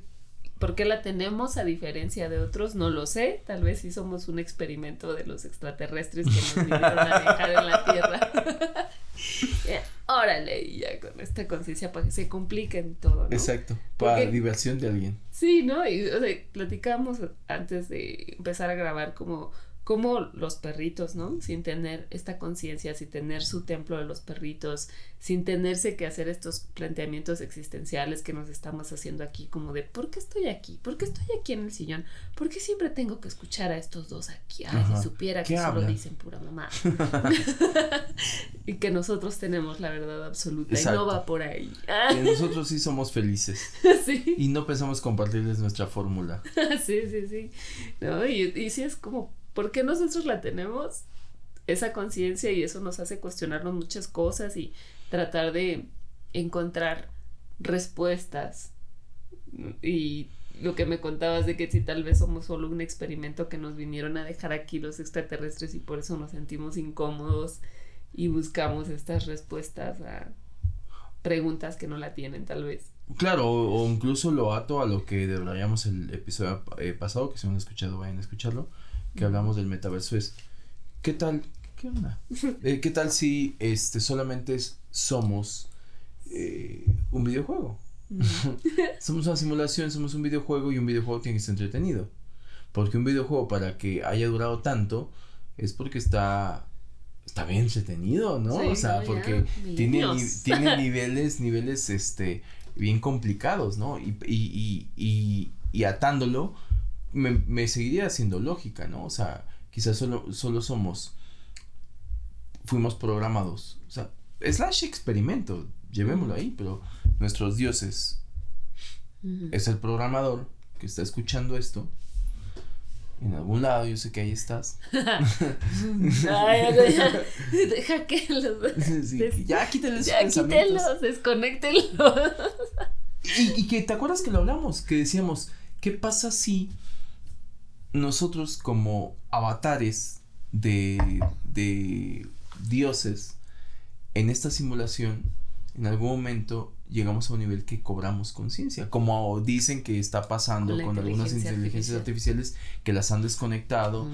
por qué la tenemos a diferencia de otros? No lo sé, tal vez sí somos un experimento de los extraterrestres que nos vinieron a dejar en la Tierra. Eh, Órale, y ya con esta conciencia para que se compliquen todo, ¿no? Exacto. Para Porque- diversión de alguien. Sí, ¿no? Y o sea, platicamos antes de empezar a grabar como como los perritos, ¿no? Sin tener esta conciencia, sin tener su templo de los perritos, sin tenerse que hacer estos planteamientos existenciales que nos estamos haciendo aquí, como de ¿por qué estoy aquí? ¿Por qué estoy aquí en el sillón? ¿Por qué siempre tengo que escuchar a estos dos aquí? Ay, si supiera que solo dicen pura mamá. y que nosotros tenemos la verdad absoluta y no va por ahí. y nosotros sí somos felices. sí. Y no pensamos compartirles nuestra fórmula. sí, sí, sí. No, y, y sí es como ¿Por qué nosotros la tenemos? Esa conciencia y eso nos hace cuestionarnos muchas cosas y tratar de encontrar respuestas. Y lo que me contabas de que si tal vez somos solo un experimento que nos vinieron a dejar aquí los extraterrestres y por eso nos sentimos incómodos y buscamos estas respuestas a preguntas que no la tienen tal vez. Claro, o, incluso lo ato a lo que deberíamos el episodio eh, pasado, que si no han escuchado vayan a escucharlo, que hablamos del metaverso es, ¿qué tal? ¿Qué onda? Eh, ¿Qué tal si este solamente somos eh, un videojuego? somos una simulación, somos un videojuego y un videojuego tiene que ser entretenido. Porque un videojuego para que haya durado tanto es porque está está bien entretenido, ¿no? o sea, porque tiene, tiene niveles, niveles, este, bien complicados, ¿no? Y, y, y, y atándolo, me, seguiría haciendo lógica, ¿no? O sea, quizás solo, solo somos, fuimos programados, o sea, slash experimento, llevémoslo ahí, pero nuestros dioses es el programador que está escuchando esto. En algún lado, yo sé que ahí estás. Ay, deja que los. ya quítenlos. Ya quítenlos, desconectenlos. y, y que te acuerdas que lo hablamos, que decíamos, ¿qué pasa si nosotros como avatares de, de dioses en esta simulación, en algún momento llegamos a un nivel que cobramos conciencia, como dicen que está pasando con algunas inteligencias artificiales que las han desconectado,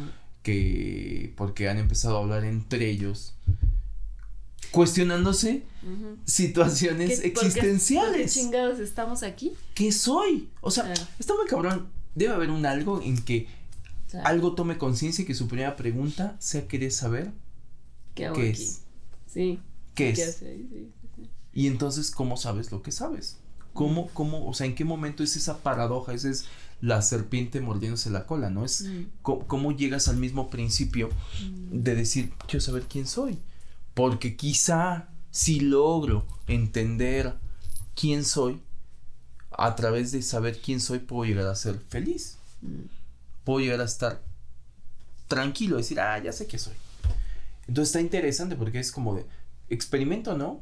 que porque han empezado a hablar entre ellos, cuestionándose situaciones existenciales. ¿Qué chingados estamos aquí? ¿Qué soy? O sea, está muy cabrón. Debe haber un algo en que algo tome conciencia y que su primera pregunta sea querer saber qué, es. Sí. ¿Qué es? Y entonces, ¿cómo sabes lo que sabes? ¿Cómo, cómo, o sea, en qué momento es esa paradoja? Esa es la serpiente mordiéndose la cola, ¿no? Es mm. cómo, llegas al mismo principio mm. de decir, quiero saber quién soy. Porque quizá si logro entender quién soy, a través de saber quién soy puedo llegar a ser feliz. Mm puedo llegar a estar tranquilo, decir, ah, ya sé qué soy. Entonces está interesante porque es como de experimento, ¿no?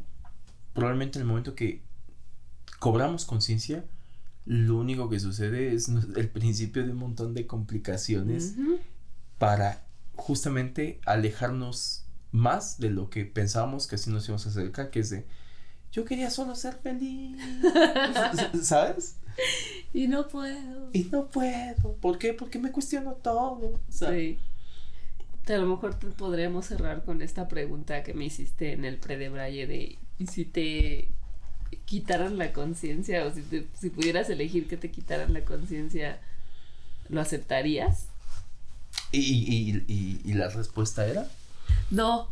Probablemente en el momento que cobramos conciencia, lo único que sucede es el principio de un montón de complicaciones para justamente alejarnos más de lo que pensábamos que así nos íbamos a acercar, que es de yo quería solo ser feliz. ¿Sabes? Y no puedo. Y no puedo. ¿Por qué? Porque me cuestiono todo. Sí. A lo mejor podríamos cerrar con esta pregunta que me hiciste en el pre de ¿y si te quitaran la conciencia o si, si pudieras elegir que te quitaran la conciencia, ¿lo aceptarías? ¿Y, y, y, y la respuesta era? No.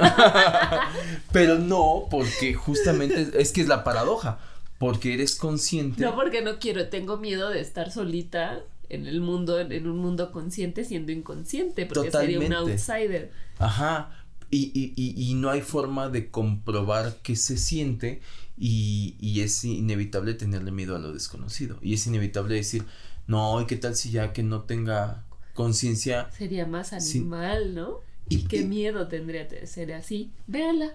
Pero no, porque justamente es que es la paradoja porque eres consciente. No, porque no quiero, tengo miedo de estar solita en el mundo, en un mundo consciente siendo inconsciente, porque sería un outsider. Ajá. Y, y, y, y, no hay forma de comprobar qué se siente y, y es inevitable tenerle miedo a lo desconocido. Y es inevitable decir, no, ¿y qué tal si ya que no tenga conciencia? Sería más animal, ¿no? Y, qué miedo tendría ser así. Véala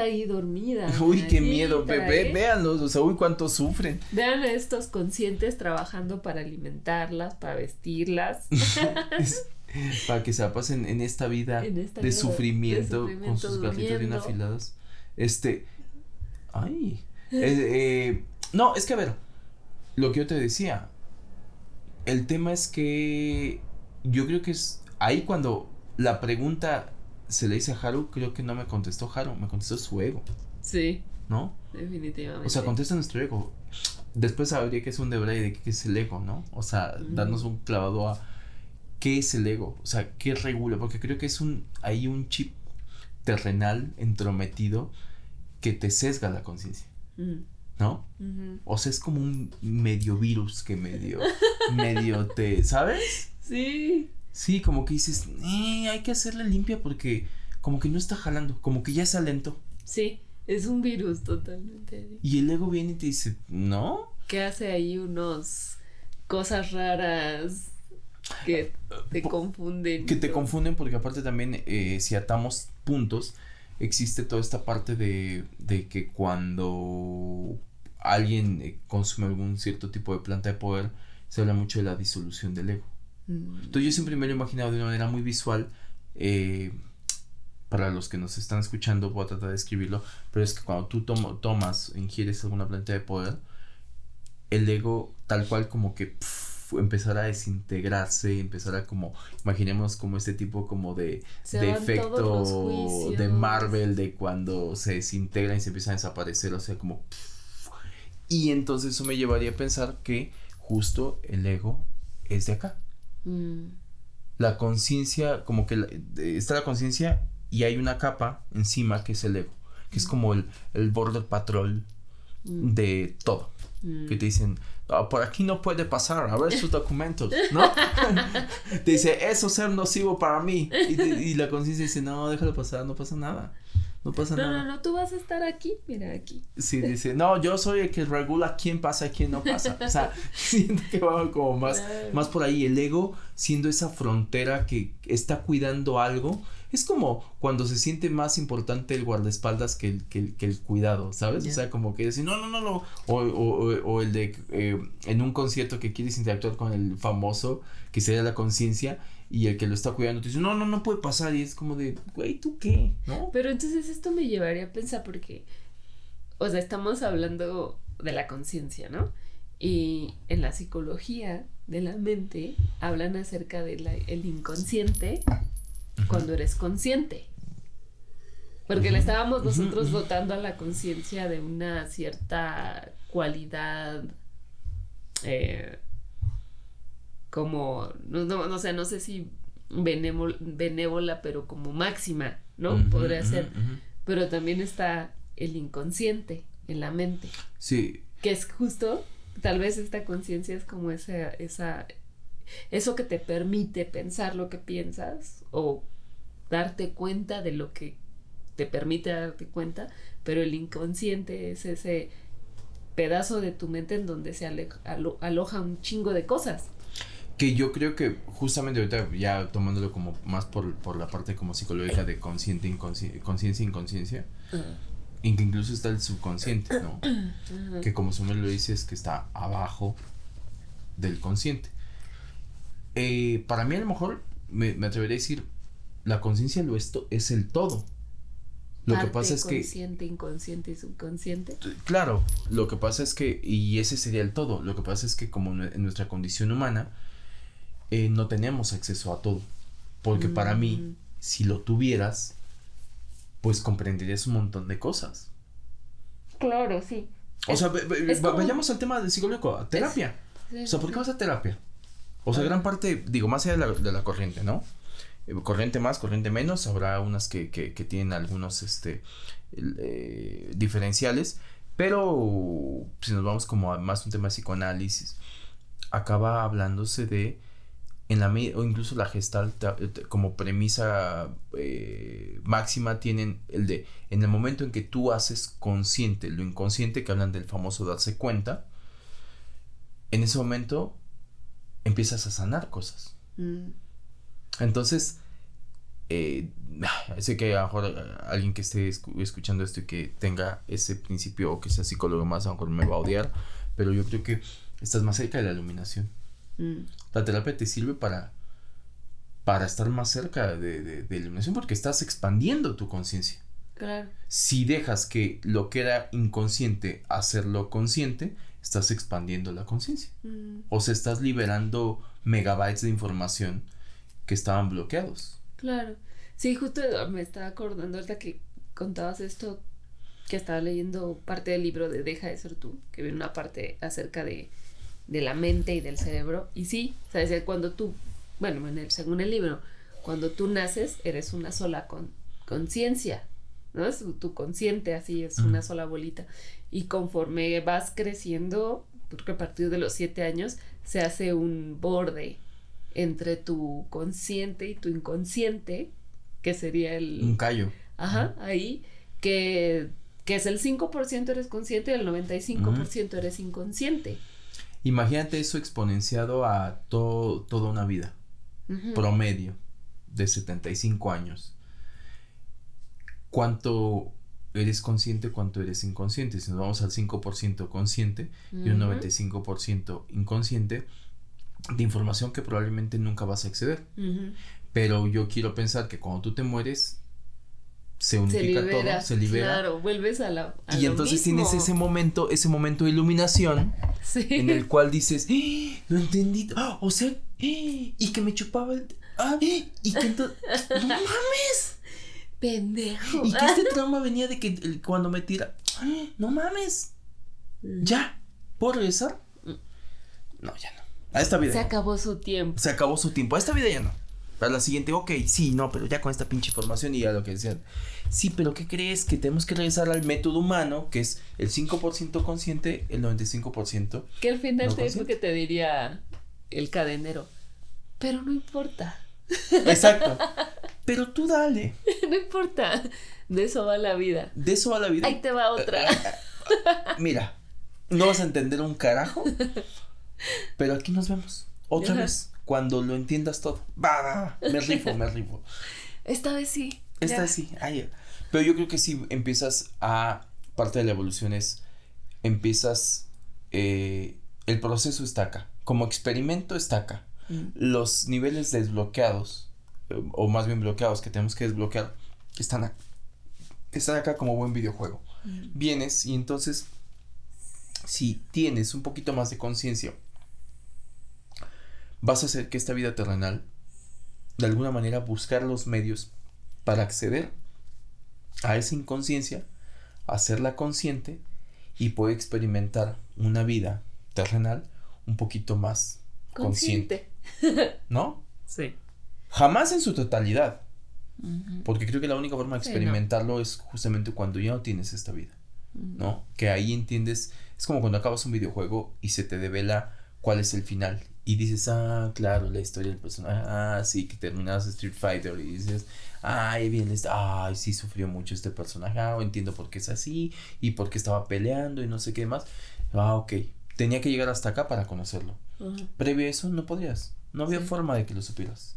ahí dormida. Uy, qué miedo, ve, véanlos, o sea, uy, cuánto sufren. Vean a estos conscientes trabajando para alimentarlas, para vestirlas. para que se pasen en esta vida, de, sufrimiento, con sus gatitos bien afilados. Este, ay, eh, eh, no, es que a ver, lo que yo te decía, el tema es que yo creo que es ahí cuando la pregunta se le dice a Haru, creo que no me contestó Haru, me contestó su ego. Sí. ¿No? Definitivamente. O sea, contesta nuestro ego. Después sabría que es un deber de que es el ego, ¿no? O sea, darnos un clavado a ¿qué es el ego? O sea, ¿qué regula? Porque creo que es un, hay un chip terrenal entrometido que te sesga la conciencia. Mm. ¿No? O sea, es como un medio virus que medio, medio te, ¿sabes? Sí. Sí, como que dices, eh, hay que hacerle limpia porque como que no está jalando, como que ya se alentó. Sí. Es un virus totalmente. Y el ego viene y te dice, no, Que hace ahí unos cosas raras que te Po- confunden. que te con- confunden porque aparte también eh, si atamos puntos, existe toda esta parte de, de que cuando alguien eh, consume algún cierto tipo de planta de poder, se habla mucho de la disolución del ego. Mm. Entonces yo siempre me lo he imaginado de una manera muy visual. eh, para los que nos están escuchando, voy a tratar de escribirlo, pero es que cuando tú tomo- tomas, ingieres alguna planta de poder, el ego tal cual como que pf, empezar a desintegrarse, empezar a como, imaginemos como este tipo como de, de efecto de Marvel, de cuando se desintegran y se empiezan a desaparecer, o sea, como... y entonces eso me llevaría a pensar que justo el ego es de acá Mm. la conciencia, como que la- está la conciencia y hay una capa encima que es el ego, que es como el, el border patrol Mm. de todo. Mm. Que te dicen, "Ah, por aquí no puede pasar, a ver sus documentos, ¿no? te dice, eso ser nocivo para mí. Y, te- y la conciencia dice, no, déjalo pasar, no pasa nada. No pasa No, nada. no, no, tú vas a estar aquí, mira aquí. Sí, dice, no, yo soy el que regula quién pasa y quién no pasa. O sea, siento que va como más, Claro. más por ahí. El ego siendo esa frontera que está cuidando algo. Es como cuando se siente más importante el guardaespaldas que el, que el, que el cuidado, ¿sabes? O sea, como que decir, no, no, no, no. O, o, o, o el de eh, en un concierto que quieres interactuar con el famoso, que sería la conciencia, y el que lo está cuidando te dice, no, no, no puede pasar. Y es como de, güey, ¿tú qué? ¿No? Pero entonces esto me llevaría a pensar porque, o sea, estamos hablando de la conciencia, ¿no? Y en la psicología de la mente hablan acerca del inconsciente cuando eres consciente. Porque le estábamos nosotros ujú. dotando a la conciencia de una cierta cualidad eh, como, no, no, no sé, no sé si benévol- benévola, pero como máxima, ¿no? Podría ser. Pero también está el inconsciente en la mente, Sí, que es justo, tal vez esta conciencia es como esa, esa, eso que te permite pensar lo que piensas o darte cuenta de lo que te permite darte cuenta, pero el inconsciente es ese pedazo de tu mente en donde se alo- aloja un chingo de cosas. Que yo creo que justamente ahorita ya tomándolo como más por, por la parte como psicológica de consciente, inconsci- conciencia, inconsciencia, en que incluso está el subconsciente, ¿no? Que como su lo dice es que está abajo del consciente. Eh, para mí a lo mejor me, me atrevería a decir, la conciencia lo es, to- es el todo. Lo que Parte pasa es que consciente, inconsciente y subconsciente. Claro, lo que pasa es que, y ese sería el todo, lo que pasa es que como en nuestra condición humana, eh, no tenemos acceso a todo. Porque para mí, Mm. si lo tuvieras, pues comprenderías un montón de cosas. Claro, sí. O Es- sea, es como- vayamos al tema del psicólogo, a terapia. O sea, ¿por qué vas a terapia? O sea, Ah. gran parte, digo, más allá de la, de la corriente, ¿no? Eh, Corriente más, corriente menos, habrá unas que, que, que tienen algunos este, eh, diferenciales, pero si nos vamos como a más un tema de psicoanálisis, acaba hablándose de, en la o incluso la gestalt te- como premisa eh, máxima tienen el de, en el momento en que tú haces consciente lo inconsciente, que hablan del famoso darse cuenta, en ese momento empiezas a sanar cosas. Mm, Entonces, eh, sé que a lo mejor eh, alguien que esté escu- escuchando esto y que tenga ese principio o que sea psicólogo más, a lo mejor me va a odiar, pero yo creo que estás más cerca de la iluminación. Mm, La terapia te sirve para, para estar más cerca de, de, de la iluminación porque estás expandiendo tu conciencia. claro. Si dejas que lo que era inconsciente hacerlo consciente, estás expandiendo la conciencia. Mm, O sea, estás liberando megabytes de información que estaban bloqueados. claro. Sí, justo me estaba acordando ahorita que contabas esto, que estaba leyendo parte del libro de Deja de ser tú, que viene una parte acerca de, de la mente y del cerebro. Y sí, o sea, es decir, cuando tú bueno, en el, según el libro, cuando tú naces eres una sola con, conciencia, ¿no? Es tu consciente, así es una sola bolita. Y conforme vas creciendo, porque a partir de los siete años se hace un borde entre tu consciente y tu inconsciente, que sería el... Un callo. Ajá, ahí, que, que es el 5% eres consciente y el 95% eres inconsciente. Imagínate eso exponenciado a toda una vida promedio de 75 años. ¿Cuánto eres consciente, cuánto eres inconsciente? Si nos vamos al 5% consciente y un 95% inconsciente, de información que probablemente nunca vas a acceder. Pero yo quiero pensar que cuando tú te mueres, se unifica todo, se libera. Claro, vuelves a la. y entonces tienes ese momento, ese momento de iluminación en el cual dices, ¡Ah! lo entendí, ¡Ah! o sea, ¡Ah! y que me chupaba el. y que entonces. ¡No mames! Pendejo. Y que este trauma venía de que cuando me tira, ¡no mames! Mm. Ya, ¿puedo regresar? Mm. No, ya no. A esta vida. Se acabó su tiempo. Se acabó su tiempo. A esta vida ya no. Para la siguiente, ok, sí, no, pero ya con esta pinche información y ya lo que decían. Sí, pero ¿qué crees? Que tenemos que regresar al método humano, que es el 5% consciente, el 95%. Que al final te es lo que te diría el cadenero. Pero no importa. Exacto. Pero tú dale. no importa. De eso va la vida. De eso va la vida. Ahí te va otra. Mira, no vas a entender un carajo. Pero aquí nos vemos. Otra vez. Cuando lo entiendas todo. Va, me rifo, me rifo. Esta vez sí. Esta vez sí. pero yo creo que sí empiezas a. Parte de la evolución es. Empiezas. Eh, el proceso está acá. Como experimento está acá. Mm. Los niveles desbloqueados. O más bien bloqueados que tenemos que desbloquear. Están acá. Están acá como buen videojuego. Mm. Vienes y entonces. Si tienes un poquito más de conciencia vas a hacer que esta vida terrenal, de alguna manera, buscar los medios para acceder a esa inconsciencia, hacerla consciente y poder experimentar una vida terrenal un poquito más consciente. ¿No? Sí. Jamás en su totalidad. Porque creo que la única forma de experimentarlo es justamente cuando ya no tienes esta vida. ¿No? Que ahí entiendes. Es como cuando acabas un videojuego y se te devela cuál es el final y dices, ah, claro, la historia del personaje, ah, sí, que terminas Street Fighter y dices, ay, bien, ay, sí sufrió mucho este personaje, ah, entiendo por qué es así y por qué estaba peleando y no sé qué más. Ah, ok, tenía que llegar hasta acá para conocerlo. Previo a eso no podías, no había forma de que lo supieras.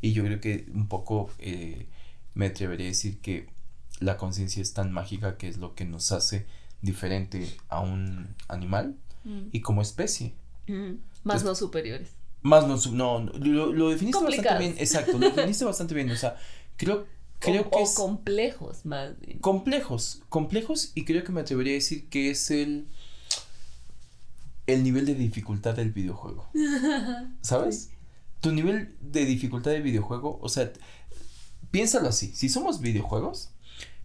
Y yo creo que un poco eh, me atrevería a decir que la conciencia es tan mágica que es lo que nos hace diferente a un animal mm. y como especie. Más no superiores. Más no, no, lo, lo definiste bastante bien, exacto, lo definiste bastante bien, o sea, creo, creo que es... complejos, más bien. Complejos, complejos y creo que me atrevería a decir que es el, el nivel de dificultad del videojuego, ¿sabes? Tu nivel de dificultad del videojuego, o sea, piénsalo así, si somos videojuegos,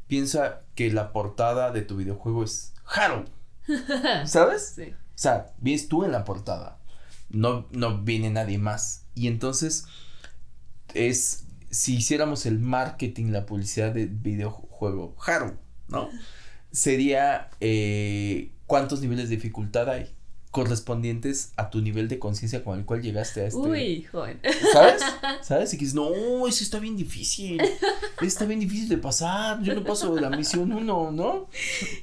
piensa que la portada de tu videojuego es Harold, ¿sabes? Sí. O sea, vienes tú en la portada. No, no viene nadie más. Y entonces es si hiciéramos el marketing, la publicidad de videojuego Haru, ¿no? Sería eh, cuántos niveles de dificultad hay correspondientes a tu nivel de conciencia con el cual llegaste a este. Uy, joven. ¿Sabes? ¿Sabes? Y que dices, no, eso está bien difícil. Está bien difícil de pasar. Yo no paso de la misión uno, ¿no?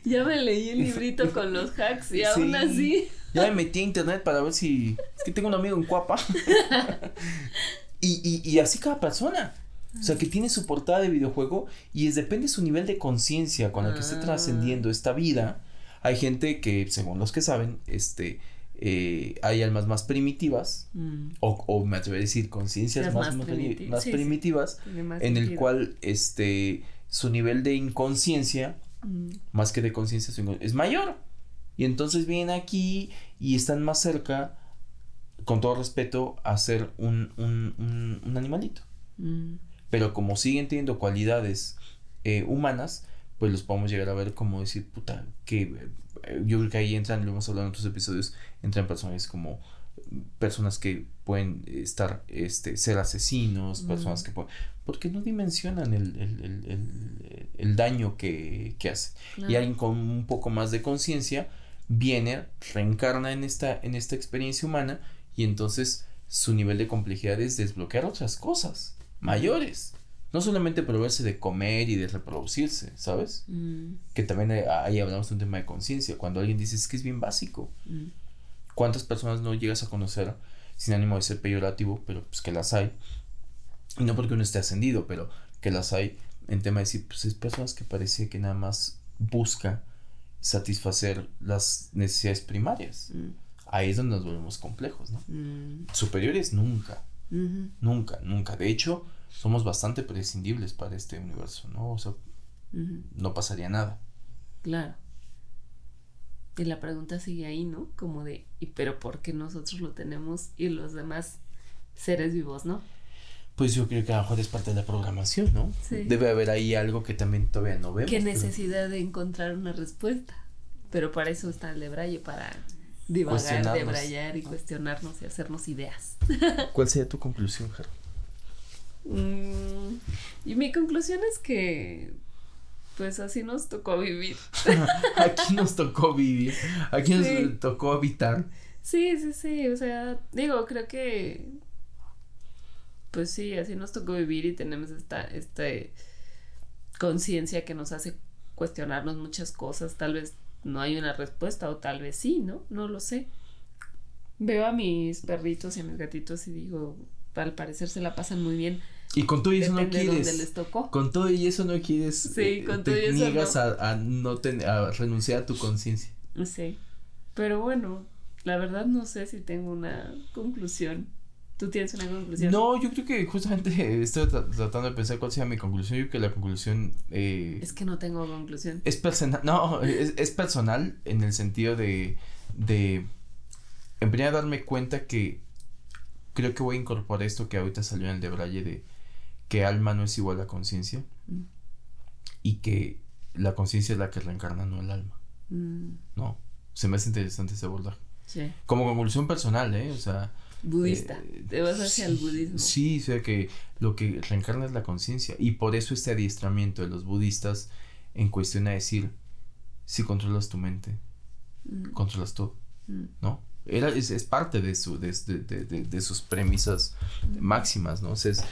Ya me leí el librito con los hacks y aún así. Ya me metí a internet para ver si. Es que tengo un amigo en Cuapa. y, y, y así cada persona. O sea, que tiene su portada de videojuego y es depende de su nivel de conciencia con el que esté ah. trascendiendo esta vida hay gente que, según los que saben, este, eh, hay almas más primitivas, mm. o, o, me atrevo a decir conciencias más, más, primitivas, en el cual este, su nivel de inconsciencia, mm. más que de conciencia, es mayor. Y entonces vienen aquí y están más cerca, con todo respeto, a ser un, un, un, animalito. Mm. Pero como siguen teniendo cualidades eh, humanas, pues los podemos llegar a ver como decir, puta, que eh, yo creo que ahí entran, lo hemos hablado en otros episodios, entran personajes como personas que pueden estar, este, ser asesinos, personas que pueden, porque no dimensionan el, el, el, el daño que, que hace. Y alguien con un poco más de conciencia viene, reencarna en esta, en esta experiencia humana y entonces su nivel de complejidad es desbloquear otras cosas mayores. No solamente proveerse de comer y de reproducirse, ¿sabes? Mm. Que también ahí hablamos de un tema de conciencia. Cuando alguien dice es que es bien básico. Mm. ¿Cuántas personas no llegas a conocer sin ánimo de ser peyorativo, pero pues que las hay? Y no porque uno esté ascendido, pero que las hay en tema de decir, pues es personas que parece que nada más busca satisfacer las necesidades primarias. Mm. Ahí es donde nos volvemos complejos, ¿no? Mm. Superiores nunca, nunca, nunca. De hecho, somos bastante prescindibles para este universo, ¿no? O sea, no pasaría nada. Claro. Y la pregunta sigue ahí, ¿no? Como de, ¿y pero por qué nosotros lo tenemos y los demás seres vivos, no? Pues yo creo que a lo mejor es parte de la programación, ¿no? Sí. Debe haber ahí algo que también todavía no vemos. ¿Qué pero- necesidad de encontrar una respuesta? Pero para eso está el de Braille, para divagar, debrayar y cuestionarnos y hacernos ideas. ¿Cuál sería tu conclusión, Jaro? Mm, y mi conclusión es que, pues así nos tocó vivir. Aquí nos tocó vivir, aquí Sí. nos tocó habitar. Sí, sí, sí, o sea, digo, creo que, pues sí, así nos tocó vivir y tenemos esta, esta conciencia que nos hace cuestionarnos muchas cosas, tal vez no hay una respuesta o tal vez sí, ¿no? No lo sé. Veo a mis perritos y a mis gatitos y digo, al parecer se la pasan muy bien. Y con todo y eso no Depende quieres. les tocó. Con todo y eso no quieres. Sí, eh, con te todo y eso niegas no. a, a no ten- a renunciar a tu conciencia. Sí. Pero bueno, la verdad no sé si tengo una conclusión. ¿Tú tienes una conclusión? No, yo creo que justamente estoy tra- tratando de pensar cuál sea mi conclusión. Yo creo que la conclusión eh, Es que no tengo conclusión. es personal. No, es, es personal en el sentido de. de en darme cuenta que creo que voy a incorporar esto que ahorita salió en el de Braille de que alma no es igual a conciencia Mm. y que la conciencia es la que reencarna, no el alma. Mm, No, se me hace interesante ese abordaje. sí. Como conclusión personal, ¿eh? O sea, Budista. Eh, Te vas hacia el budismo. Sí, o sea que lo que reencarna es la conciencia. Y por eso este adiestramiento de los budistas en cuestión a decir, si controlas tu mente, Mm, controlas todo, mm, ¿no? Era, es, es parte de, su, de, de, de- de- de sus premisas máximas, ¿no? O sea, es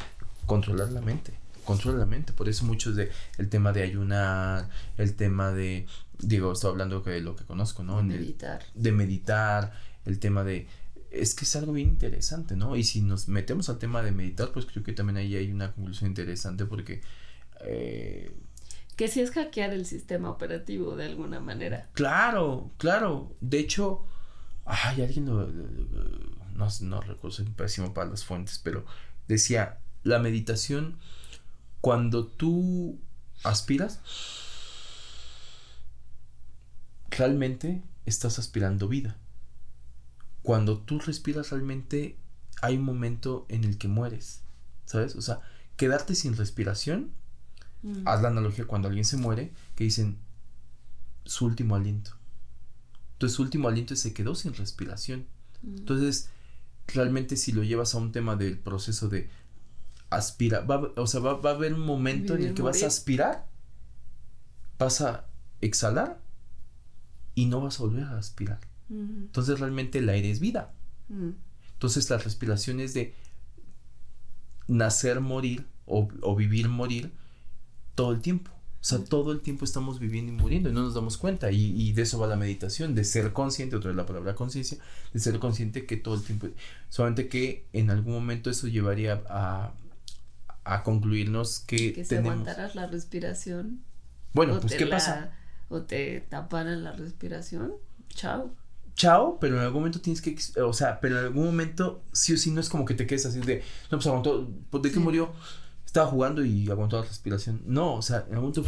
controlar la mente, controla la mente. Por eso muchos de el tema de ayunar, el tema de, digo, estoy hablando de lo que conozco, ¿no? El- Meditar. de meditar, el tema de... Es que es algo bien interesante, ¿no? Y si nos metemos al tema de meditar, pues creo que también ahí hay una conclusión interesante porque... eh, Que si es hackear el sistema operativo de alguna manera. claro, claro. De hecho, ay, alguien lo... No, no recuerdo, soy pésimo para las fuentes, pero decía, la meditación, cuando tú aspiras, realmente estás aspirando vida. Cuando tú respiras realmente hay un momento en el que mueres, ¿sabes? O sea, quedarte sin respiración, Mm, haz la analogía cuando alguien se muere, que dicen su último aliento. Entonces su último aliento se quedó sin respiración. mm, Entonces, realmente si lo llevas a un tema del proceso de aspira, va, o sea, va, va a haber un momento en el que vas a aspirar, vas a exhalar y no vas a volver a aspirar. Entonces realmente el aire es vida. mm, Entonces la respiración es de nacer, morir o, o vivir, morir todo el tiempo. O sea, todo el tiempo estamos viviendo y muriendo y no nos damos cuenta. Y, y de eso va la meditación, de ser consciente, otra vez la palabra conciencia, de ser consciente que todo el tiempo, solamente que en algún momento eso llevaría a, a concluirnos que, Que si tenemos... aguantaras la respiración. Bueno, pues ¿qué la- pasa? O te taparan la respiración. Chao. Chao, pero en algún momento tienes que, o sea, pero en algún momento sí o sí no es como que te quedes así de, no, pues aguantó, pues, ¿de qué Sí. murió? Estaba jugando y aguantó la respiración. No, o sea, en algún momento.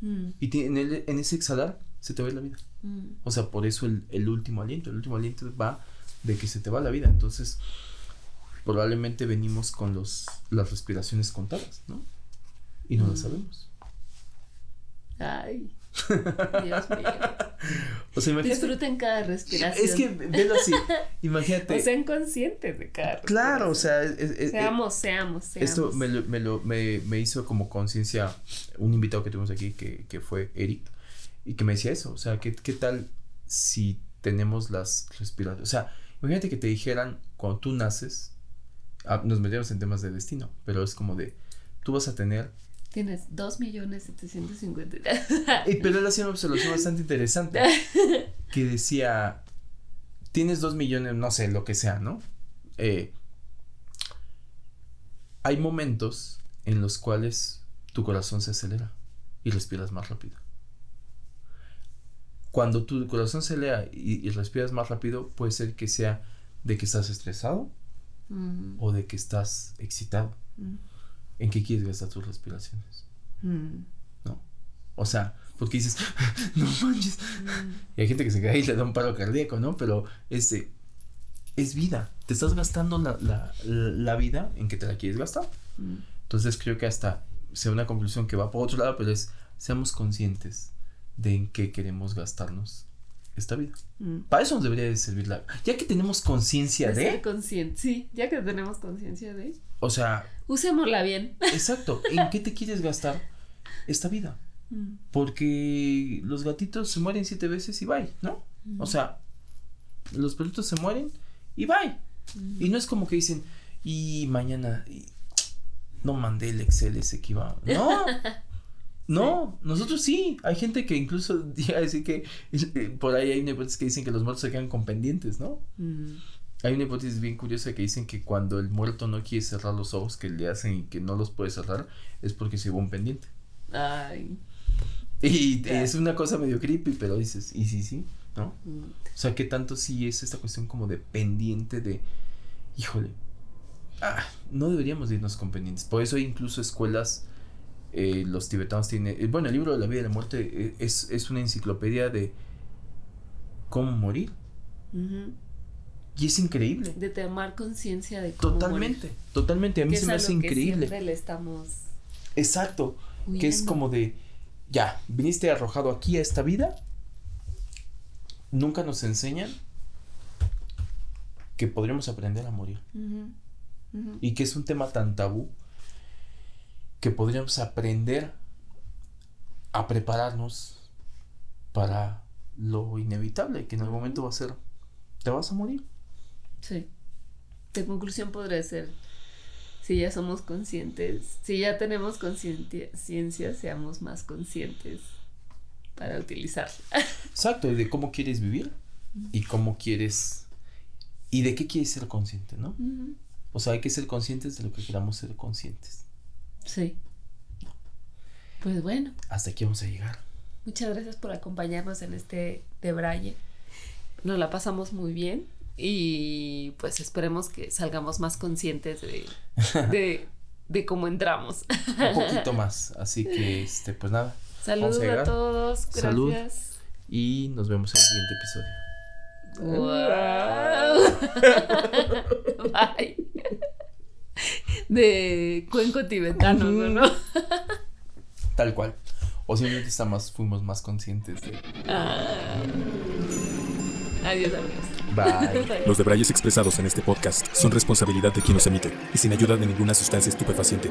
Mm, y en, el- en ese exhalar se te va la vida. mm, O sea, por eso el, el último aliento, el último aliento va de que se te va la vida. Entonces, probablemente venimos con los, las respiraciones contadas, ¿no? Y no Mm. lo sabemos. Ay. Dios mío. O sea, imagínate. Disfruten cada respiración. Es que, velo así, imagínate. O sean conscientes de cada claro, o sea, es- es- Seamos, seamos, seamos. Esto me, lo- me, lo- me, me hizo como conciencia un invitado que tuvimos aquí, que, que fue Eric, y que me decía eso, o sea, ¿qué, qué tal si tenemos las respiraciones? O sea, imagínate que te dijeran cuando tú naces, ah, nos metemos en temas de destino, pero es como de, tú vas a tener, Tienes 2 millones 750. eh, pero él hacía una observación bastante interesante, que decía, tienes dos millones, no sé, lo que sea, ¿no? Eh, hay momentos en los cuales tu corazón se acelera y respiras más rápido. Cuando tu corazón se acelera y, y respiras más rápido, puede ser que sea de que estás estresado o de que estás excitado. mm, ¿En qué quieres gastar tus respiraciones? mm, ¿No? O sea, porque dices, no manches, mm. Y hay gente que se cae y le da un paro cardíaco, ¿no? Pero este es vida. Te estás gastando la, la, la vida en que te la quieres gastar. Mm. Entonces creo que hasta sea una conclusión que va por otro lado, pero es seamos conscientes de en qué queremos gastarnos esta vida. Mm. Para eso nos debería de servir la... Ya que tenemos conciencia De consciente. Sí, ya que tenemos conciencia de. O sea, Usémosla bien. exacto, ¿en qué te quieres gastar esta vida? Mm, Porque los gatitos se mueren siete veces y bye, ¿no? O sea, los perritos se mueren y bye. mm. Y no es como que dicen, y mañana y no mandé el Excel ese que iba. No, no, nosotros sí. Hay gente que incluso llega a decir que eh, por ahí hay una hipótesis que dicen que los muertos se quedan con pendientes, ¿no? Mm, Hay una hipótesis bien curiosa que dicen que cuando el muerto no quiere cerrar los ojos que le hacen y que no los puede cerrar, es porque se llevó un pendiente. Ay. Y es una cosa medio creepy, pero dices, y sí, sí, ¿no? mm, O sea, que tanto sí es esta cuestión como de pendiente de, híjole, ah, no deberíamos de irnos con pendientes. Por eso hay incluso escuelas, eh, los tibetanos tienen, eh, bueno, el libro de la vida y la muerte eh, es, es una enciclopedia de cómo morir. Y es increíble. De tomar conciencia de cómo Totalmente, totalmente. A morir. mí Que se me hace que increíble. siempre le estamos Exacto. Que es como de, ya, viniste arrojado aquí a esta vida. Nunca nos enseñan que podríamos aprender a morir. Y que es un tema tan tabú que podríamos aprender a prepararnos para lo inevitable que en algún momento va a ser te vas a morir Sí. De conclusión podría ser, si ya somos conscientes, si ya tenemos conciencia, seamos más conscientes para utilizarla. exacto y de cómo quieres vivir y cómo quieres y de qué quieres ser consciente no o sea hay que ser conscientes de lo que queramos ser conscientes Sí. Pues bueno, hasta aquí vamos a llegar muchas gracias por acompañarnos en este de Braille. Nos la pasamos muy bien y pues esperemos que salgamos más conscientes de, de, de cómo entramos. un poquito más así que este pues nada Saludos a, todos. Gracias. Salud. y nos vemos en el siguiente episodio Wow. Bye. De cuenco tibetano. ¿no? tal cual o simplemente está más, fuimos más conscientes de Ah. Adiós, amigos. Bye. Los debrayes expresados en este podcast son responsabilidad de quien los emite y sin ayuda de ninguna sustancia estupefaciente.